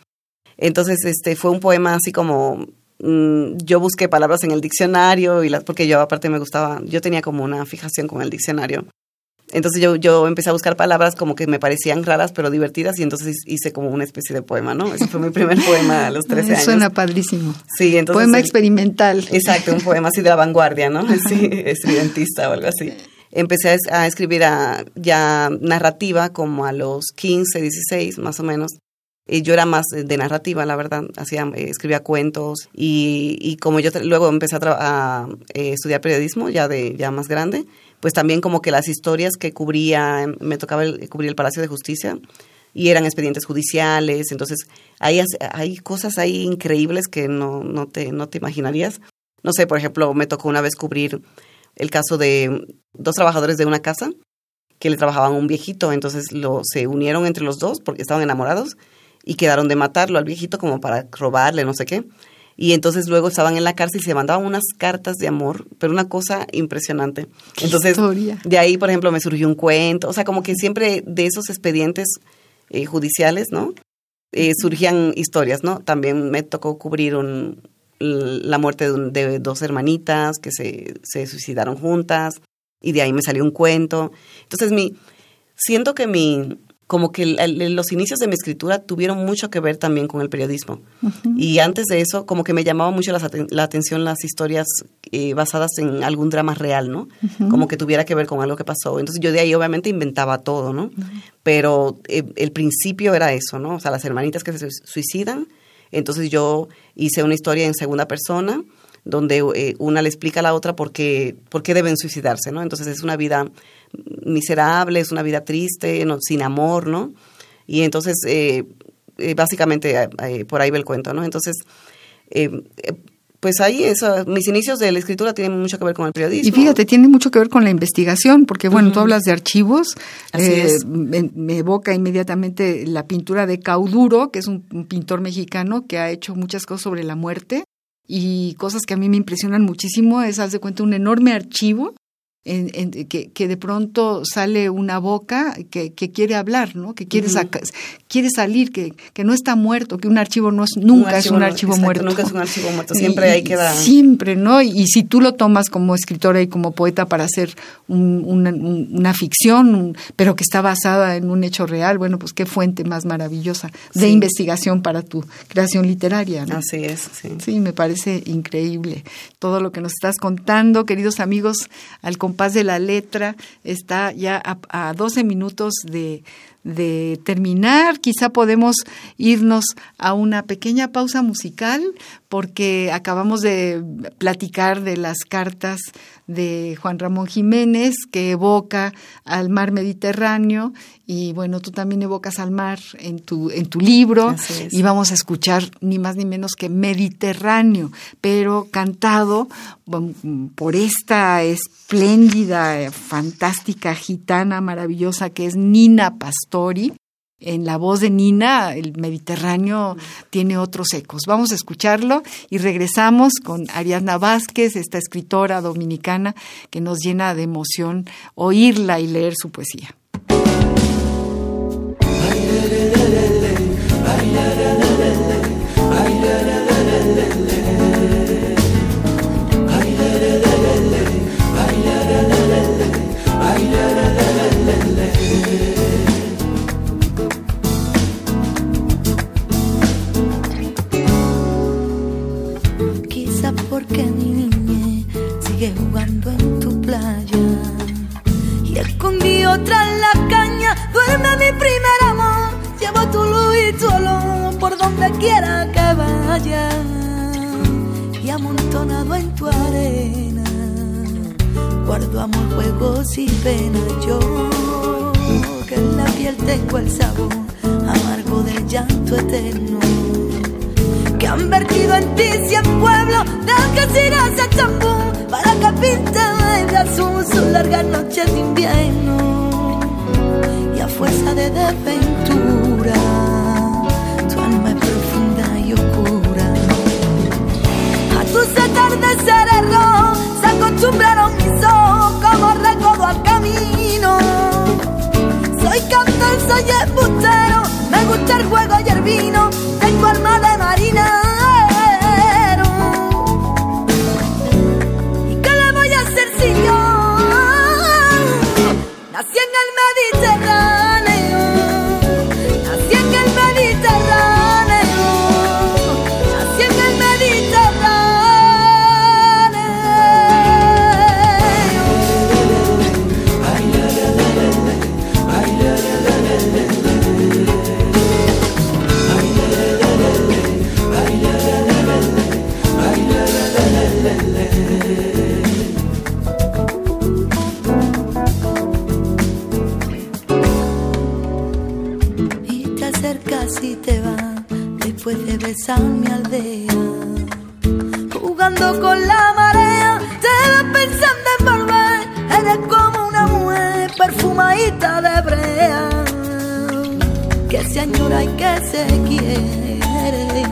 Entonces, este fue un poema así como mm, yo busqué palabras en el diccionario y las porque yo aparte me gustaba, yo tenía como una fijación con el diccionario. Entonces yo, yo empecé a buscar palabras como que me parecían raras pero divertidas y entonces hice como una especie de poema, ¿no? Ese fue mi primer poema a los <laughs> 13 años. Suena padrísimo. Sí, entonces... Poema experimental. Exacto, un poema así de la vanguardia, ¿no? <laughs> Sí, estridentista o algo así. Empecé a, escribir ya narrativa como a los 15, 16 más o menos. Yo era más de narrativa, la verdad. Hacía, eh, escribía cuentos y, y como yo luego empecé a, a eh, estudiar periodismo ya de ya más grande, pues también como que las historias que cubría, me tocaba cubrir el Palacio de Justicia y eran expedientes judiciales, entonces hay, hay cosas ahí increíbles que no, no, te, no te imaginarías. No sé, por ejemplo, me tocó una vez cubrir el caso de dos trabajadores de una casa que le trabajaban a un viejito, entonces lo, se unieron entre los dos porque estaban enamorados y quedaron de matarlo al viejito como para robarle, no sé qué. Y entonces luego estaban en la cárcel y se mandaban unas cartas de amor, pero una cosa impresionante. entonces, de ahí, por ejemplo, me surgió un cuento, o sea, como que siempre de esos expedientes eh, judiciales, ¿no? Eh, surgían historias, ¿no? También me tocó cubrir un, la muerte de, de, dos hermanitas que se, se suicidaron juntas y de ahí me salió un cuento. Entonces, mi, siento que mi, como que los inicios de mi escritura tuvieron mucho que ver también con el periodismo. Y antes de eso, como que me llamaba mucho la, atención las historias eh, basadas en algún drama real, ¿no? Como que tuviera que ver con algo que pasó. Entonces yo de ahí obviamente inventaba todo, ¿no? Pero eh, el principio era eso, ¿no? O sea, las hermanitas que se suicidan. Entonces yo hice una historia en segunda persona donde eh, una le explica a la otra por qué, por qué deben suicidarse, ¿no? Entonces es una vida miserable, es una vida triste, sin amor, ¿no? Y entonces, eh, eh, básicamente, por ahí va el cuento, ¿no? Entonces, pues ahí eso, mis inicios de la escritura tienen mucho que ver con el periodismo. Y fíjate, tiene mucho que ver con la investigación, porque bueno, tú hablas de archivos, me, evoca inmediatamente la pintura de Cauduro, que es un, pintor mexicano que ha hecho muchas cosas sobre la muerte y cosas que a mí me impresionan muchísimo es, haz de cuenta, un enorme archivo en, que, que, de pronto sale una boca que, que quiere hablar, ¿no? Que quiere, quiere salir, que, que no está muerto, que un archivo no es, nunca es un archivo muerto. Nunca es un archivo muerto, <laughs> siempre hay que dar. Siempre, ¿no? Y, si tú lo tomas como escritora y como poeta para hacer una, una, ficción, pero que está basada en un hecho real, bueno, pues qué fuente más maravillosa de investigación para tu creación literaria. ¿no? Así es, sí. Sí, me parece increíble todo lo que nos estás contando, queridos amigos, al Paz de la letra está ya a, a 12 minutos de, de terminar, quizá podemos irnos a una pequeña pausa musical porque acabamos de platicar de las cartas de Juan Ramón Jiménez que evoca al mar Mediterráneo y bueno, tú también evocas al mar en tu en tu libro y vamos a escuchar ni más ni menos que Mediterráneo, pero cantado por esta espléndida, fantástica gitana maravillosa que es Nina Pastor en la voz de Nina, el Mediterráneo tiene otros ecos. Vamos a escucharlo y regresamos con Ariadna Vázquez, esta escritora dominicana que nos llena de emoción oírla y leer su poesía. Escondido tras la caña duerme mi primer amor. Llevo tu luz y tu olor por donde quiera que vaya. Y amontonado en tu arena, guardo amor, juegos y pena. Yo que en la piel tengo el sabor amargo del llanto eterno que han vertido en ti cien pueblos de Algeciras a champú para que pinte de azul su larga noche de invierno desventura tu alma profunda y oscura. A se acostumbraron mis ojos como recodo al camino. Soy cantor, soy embustero me gusta el juego y el vino. Tengo alma besar mi aldea. Jugando con la marea, te vas pensando en volver. Eres como una mujer perfumadita de brea que se añora y que se quiere,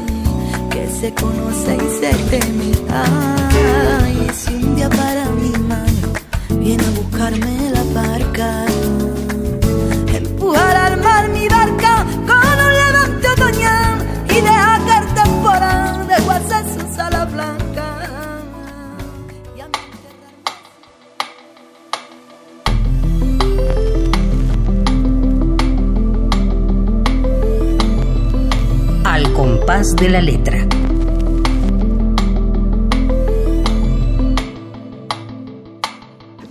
que se conoce y se teme. Ay, Al compás de la letra.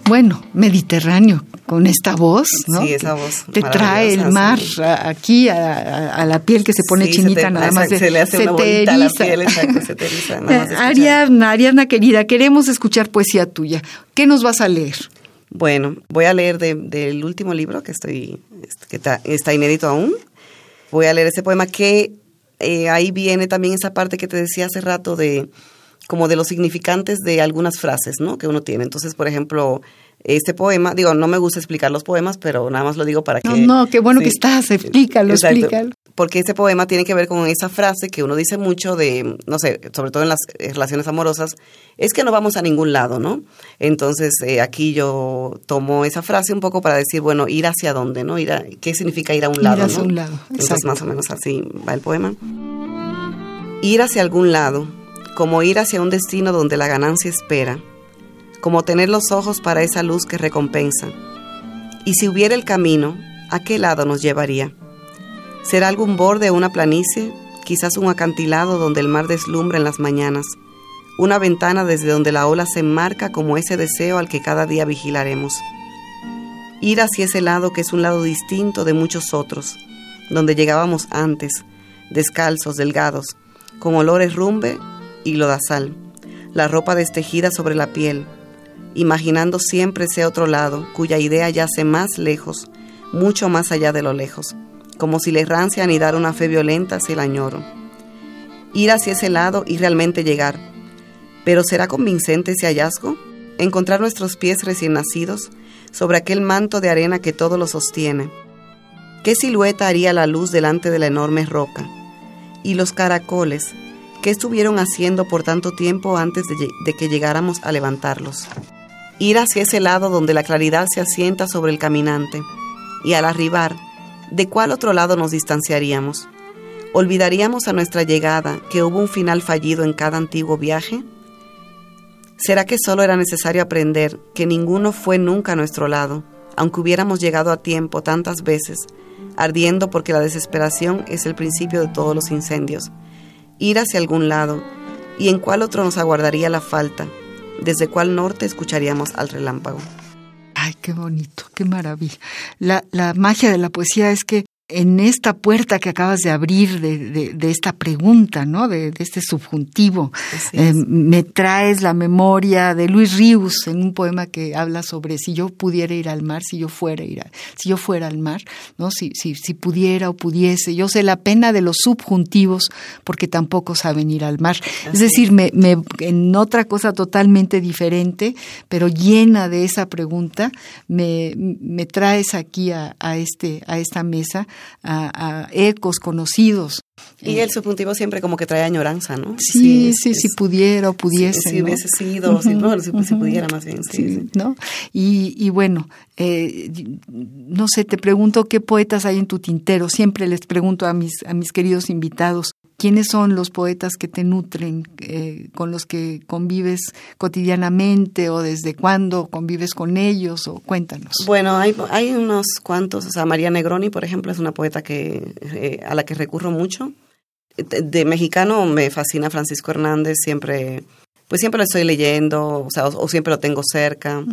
Bueno, Mediterráneo, con esta voz, ¿no? Sí, esa voz Te trae el mar sí. aquí a, a- a la piel que se pone Sí, se chinita te- nada más. de- se le hace se una te bolita a la eriza. piel, exacto, se te eriza, nada más de <laughs> escuchar. Ariadna, Ariadna querida, queremos escuchar poesía tuya. ¿Qué nos vas a leer? Bueno, voy a leer de- del último libro que estoy que está, está inédito aún. Voy a leer ese poema que eh, ahí viene también esa parte que te decía hace rato de como de los significantes de algunas frases, ¿no? Que uno tiene. Entonces, por ejemplo, este poema, digo, no me gusta explicar los poemas, pero nada más lo digo para que No, no, qué bueno que estás, explícalo, Exacto. explícalo. Porque ese poema tiene que ver con esa frase que uno dice mucho de, no sé, sobre todo en las eh, relaciones amorosas, es que no vamos a ningún lado, ¿no? Entonces, eh, aquí yo tomo esa frase un poco para decir, bueno, ir hacia dónde, ¿no? Ir a- ¿Qué significa ir a un Ir lado? hacia ¿no? un lado, Entonces, exacto. más o menos así va el poema. Ir hacia algún lado, como ir hacia un destino donde la ganancia espera, como tener los ojos para esa luz que recompensa. Y si hubiera el camino, ¿a qué lado nos llevaría? ¿Será algún borde o una planicie? Quizás un acantilado donde el mar deslumbra en las mañanas. Una ventana desde donde la ola se enmarca como ese deseo al que cada día vigilaremos. Ir hacia ese lado que es un lado distinto de muchos otros, donde llegábamos antes, descalzos, delgados, con olores rumbe y lodazal, la ropa destejida sobre la piel, imaginando siempre ese otro lado cuya idea yace más lejos, mucho más allá de lo lejos, como si la errancia anidara una fe violenta hacia el añoro. Ir hacia ese lado y realmente llegar. Pero ¿será convincente ese hallazgo? Encontrar nuestros pies recién nacidos sobre aquel manto de arena que todo lo sostiene. ¿Qué silueta haría la luz delante de la enorme roca? Y los caracoles, ¿qué estuvieron haciendo por tanto tiempo antes de, de que llegáramos a levantarlos? Ir hacia ese lado donde la claridad se asienta sobre el caminante. Y al arribar, ¿de cuál otro lado nos distanciaríamos? ¿Olvidaríamos a nuestra llegada que hubo un final fallido en cada antiguo viaje? ¿Será que solo era necesario aprender que ninguno fue nunca a nuestro lado, aunque hubiéramos llegado a tiempo tantas veces, ardiendo porque la desesperación es el principio de todos los incendios? Ir hacia algún lado, y en cuál otro nos aguardaría la falta, desde cuál norte escucharíamos al relámpago. Ay, qué bonito, qué maravilla. La, la magia de la poesía es que en esta puerta que acabas de abrir de, de, de esta pregunta, ¿no? De, de este subjuntivo, eh, me traes la memoria de Luis Ríos en un poema que habla sobre si yo pudiera ir al mar, si yo fuera ir a- si yo fuera al mar, ¿no? Si, si, si pudiera o pudiese. Yo sé la pena de los subjuntivos porque tampoco saben ir al mar. Es decir, me, me, en otra cosa totalmente diferente, pero llena de esa pregunta, me, me traes aquí a, a este, a esta mesa, a, a ecos conocidos. Y el subjuntivo siempre como que trae añoranza, ¿no? Sí, sí, es- si pudiera o pudiese. Si, hubiese sido, si, bueno, si, si pudiera más bien, sí. Sí, sí. ¿no? Y, y bueno, eh, no sé, te pregunto qué poetas hay en tu tintero. Siempre les pregunto a mis, a mis queridos invitados ¿quiénes son los poetas que te nutren, eh, con los que convives cotidianamente o desde cuándo convives con ellos? o Cuéntanos. Bueno, hay, hay unos cuantos, o sea, María Negroni, por ejemplo, es una poeta que, eh, a la que recurro mucho. De, mexicano me fascina Francisco Hernández, siempre, pues siempre lo estoy leyendo, o sea, o, siempre lo tengo cerca.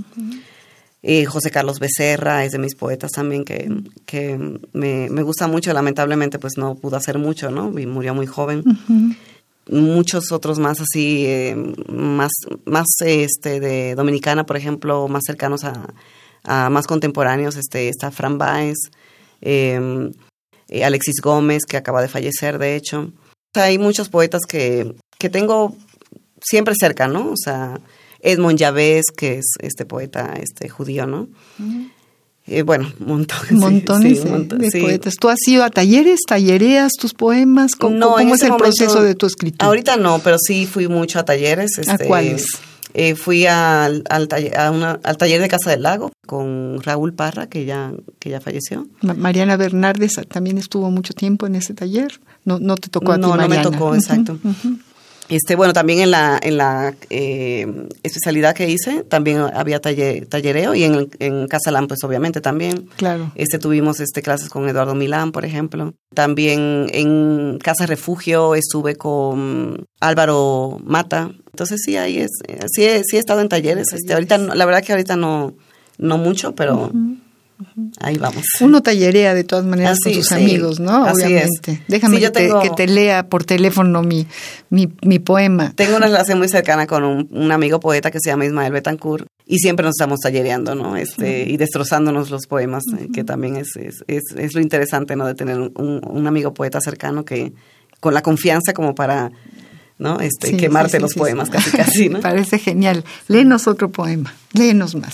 Eh, José Carlos Becerra es de mis poetas también que, que me, me, gusta mucho. Lamentablemente, pues no pudo hacer mucho, ¿no? Y murió muy joven. Muchos otros más así, eh, más, más este, de Dominicana, por ejemplo, más cercanos a, a más contemporáneos. Este, está Fran Baez, em, eh, Alexis Gómez, que acaba de fallecer, de hecho. hay muchos poetas que, que tengo siempre cerca, ¿no? O sea, Edmond Javés, que es este poeta este judío, ¿no? Eh, bueno, montones. Montones de, poetas. ¿Tú has ido a talleres, tallereas tus poemas? ¿Cómo, no, cómo es el proceso de tu escritura? Ahorita no, pero sí fui mucho a talleres. Este, ¿A cuáles? Eh, fui al, al, taller, al taller de Casa del Lago con Raúl Parra, que ya, que ya falleció. Mariana Bernardes también estuvo mucho tiempo en ese taller. No, no te tocó a ti, No, no me tocó, exacto. Este, bueno, también en la, en la eh, especialidad que hice, también había taller, tallereo y en, en Casalán, pues obviamente también. Claro. Este, tuvimos este, clases con Eduardo Milán, por ejemplo. También en Casa Refugio estuve con Álvaro Mata. Entonces sí, ahí es, sí he, sí he estado en talleres. Este, ahorita, la verdad que ahorita no, no mucho, pero... Ahí vamos. Uno tallerea de todas maneras con sus amigos, ¿no? Obviamente. Déjame que, te, lea por teléfono mi, mi, poema. Tengo una relación muy cercana con un, amigo poeta que se llama Ismael Betancourt y siempre nos estamos tallereando, ¿no? Este, Y destrozándonos los poemas, eh, que también es, es, es, lo interesante, ¿no? De tener un, un, amigo poeta cercano que con la confianza como para... ¿no? Este, quemarte los poemas casi casi, ¿no? <laughs> Parece genial. Léenos otro poema, léenos más.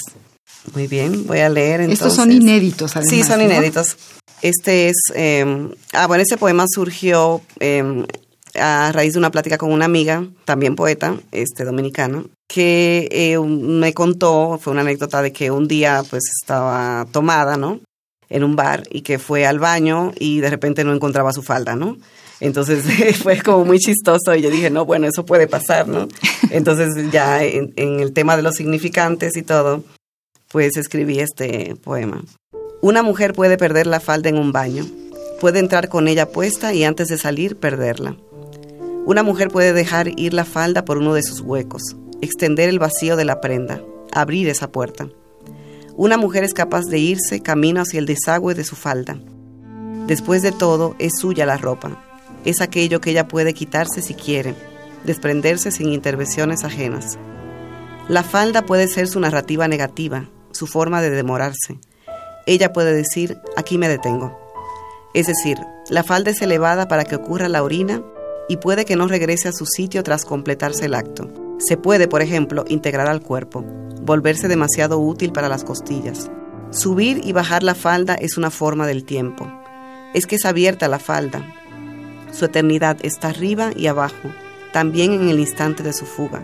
Muy bien, voy a leer entonces. Estos son inéditos, además. Sí, son inéditos. Este es, eh, ah, bueno, ese poema surgió eh, a raíz de una plática con una amiga, también poeta, este dominicana, que eh, me contó, fue una anécdota de que un día pues estaba tomada, ¿no? En un bar y que fue al baño y de repente no encontraba su falda, ¿no? Entonces <laughs> fue como muy chistoso y yo dije, no, bueno, eso puede pasar, ¿no? Entonces ya en el tema de los significantes y todo, pues escribí este poema. Una mujer puede perder la falda en un baño, puede entrar con ella puesta y antes de salir perderla. Una mujer puede dejar ir la falda por uno de sus huecos, extender el vacío de la prenda, abrir esa puerta. Una mujer es capaz de irse camino hacia el desagüe de su falda. Después de todo, es suya la ropa. Es aquello que ella puede quitarse si quiere, desprenderse sin intervenciones ajenas. La falda puede ser su narrativa negativa, su forma de demorarse. Ella puede decir, aquí me detengo. Es decir, la falda es elevada para que ocurra la orina y puede que no regrese a su sitio tras completarse el acto. Se puede, por ejemplo, integrar al cuerpo, volverse demasiado útil para las costillas. Subir y bajar la falda es una forma del tiempo. Es que es abierta la falda. Su eternidad está arriba y abajo, también en el instante de su fuga.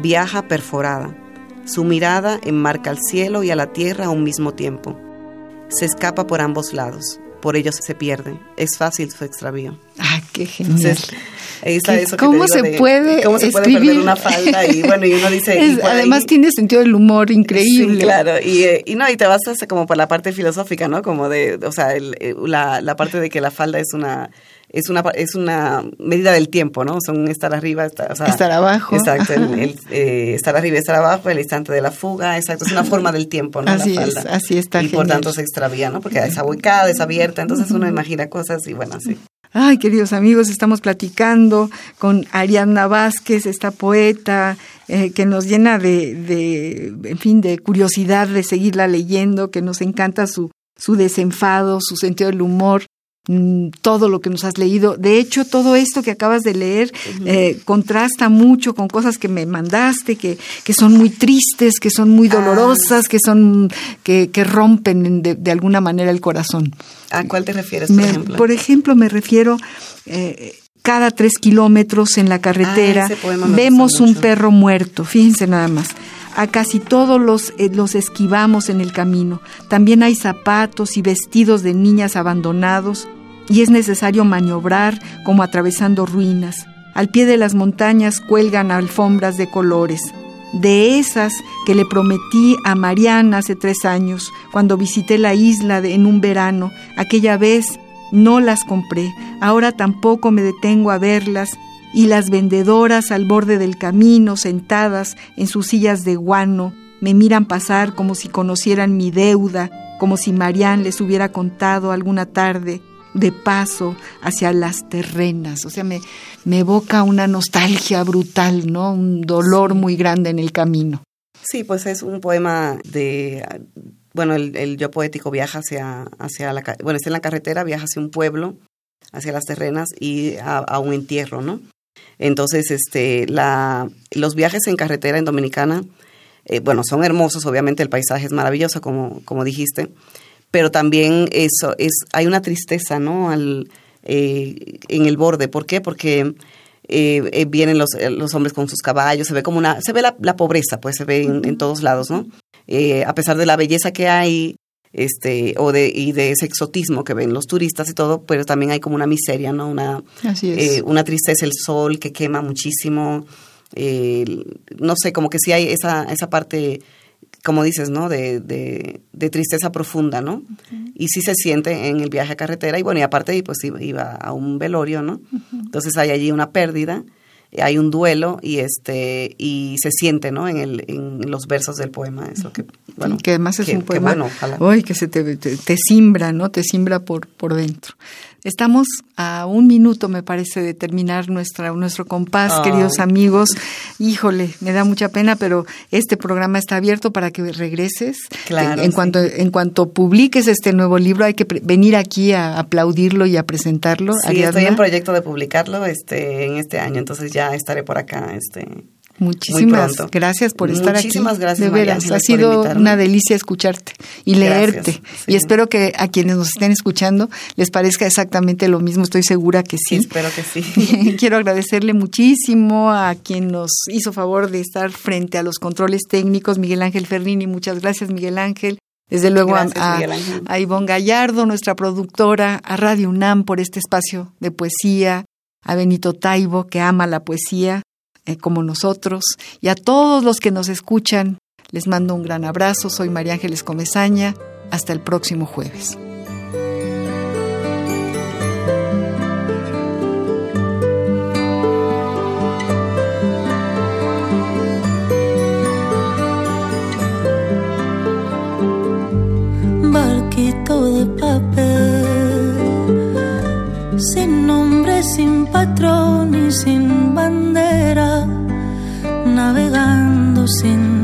Viaja perforada su mirada enmarca al cielo y a la tierra a un mismo tiempo. Se escapa por ambos lados, por ellos se pierde. Es fácil su extravío. ¡Ah, qué genial! ¿Cómo, se puede ¿Cómo se puede perder una falda? Y bueno, y uno dice... <laughs> además tiene sentido del humor increíble. Sí, claro. Y, eh, y, no, y te vas como por la parte filosófica, ¿no? Como de, o sea, eh, la, la parte de que la falda es una es una, es una medida del tiempo, ¿no? Son estar arriba, estar, estar abajo. Exacto, el, eh, estar arriba y estar abajo, el instante de la fuga, exacto, es una forma del tiempo, ¿no? Así es, así está. Y por tanto se extravía, ¿no? Porque es abocada, es abierta, entonces uno imagina cosas y bueno, así. Ay, queridos amigos, estamos platicando con Ariadna Vázquez, esta poeta eh, que nos llena de, de, en fin, de curiosidad de seguirla leyendo, que nos encanta su, su desenfado, su sentido del humor. Mm, todo lo que nos has leído. De hecho, todo esto que acabas de leer eh, contrasta mucho con cosas que me mandaste, que, que son muy tristes, que son muy ah. dolorosas, que son que, que rompen de, alguna manera el corazón. ¿A cuál te refieres, por ejemplo? Por ejemplo, me refiero... Eh, cada tres kilómetros en la carretera ah, vemos un perro muerto, fíjense nada más a casi todos los, eh, los esquivamos en el camino. También hay zapatos y vestidos de niñas abandonados y es necesario maniobrar como atravesando ruinas. Al pie de las montañas cuelgan alfombras de colores, de esas que le prometí a Mariana hace tres años, cuando visité la isla en un verano. Aquella vez no las compré, ahora tampoco me detengo a verlas, y las vendedoras al borde del camino, sentadas en sus sillas de guano, me miran pasar como si conocieran mi deuda, como si Marian les hubiera contado alguna tarde de paso hacia las terrenas. O sea, me, me evoca una nostalgia brutal, ¿no? Un dolor muy grande en el camino. Sí, pues es un poema de, bueno, el, yo poético viaja hacia, hacia la, bueno, está en la carretera, viaja hacia un pueblo, hacia las terrenas y a, un entierro, ¿no? Entonces, este, la, los viajes en carretera en Dominicana, eh, bueno, son hermosos, obviamente el paisaje es maravilloso, como, como dijiste, pero también eso es hay una tristeza no al eh, en el borde. ¿por qué? porque eh, eh, vienen los, los, hombres con sus caballos se ve como una se ve la, la pobreza pues se ve en, todos lados no a pesar de la belleza que hay este o de y de ese exotismo que ven los turistas y todo pero también hay como una miseria no una una tristeza el sol que quema muchísimo no sé como que sí hay esa esa parte como dices, ¿no? De, de, tristeza profunda, ¿no? Y sí se siente en el viaje a carretera y bueno, y aparte pues iba a un velorio, ¿no? Entonces hay allí una pérdida, hay un duelo y este y se siente, ¿no? En, el, en los versos del poema, eso que bueno, que además es un poema, que que se te, te, te, simbra, ¿no? Te simbra por por dentro. Estamos a un minuto, me parece, de terminar nuestra, nuestro compás, queridos amigos. Híjole, me da mucha pena, pero este programa está abierto para que regreses. Claro. En, cuanto, en cuanto publiques este nuevo libro, hay que venir aquí a aplaudirlo y a presentarlo. Sí, estoy en proyecto de publicarlo este, en este año, entonces ya estaré por acá. Este, Muchísimas gracias por estar aquí. Muchísimas gracias. De veras, ha sido una delicia escucharte y leerte. Y espero que a quienes nos estén escuchando les parezca exactamente lo mismo. Estoy segura que sí. espero que sí. <laughs> Quiero agradecerle muchísimo a quien nos hizo favor de estar frente a los controles técnicos, Miguel Ángel Ferrini. Muchas gracias, Miguel Ángel. Desde luego a, a Ivonne Gallardo, nuestra productora, a Radio UNAM por este espacio de poesía, a Benito Taibo, que ama la poesía, eh, como nosotros, y a todos los que nos escuchan, les mando un gran abrazo. Soy María Ángeles Comezaña. Hasta el próximo jueves. Sin patrón y sin bandera navegando sin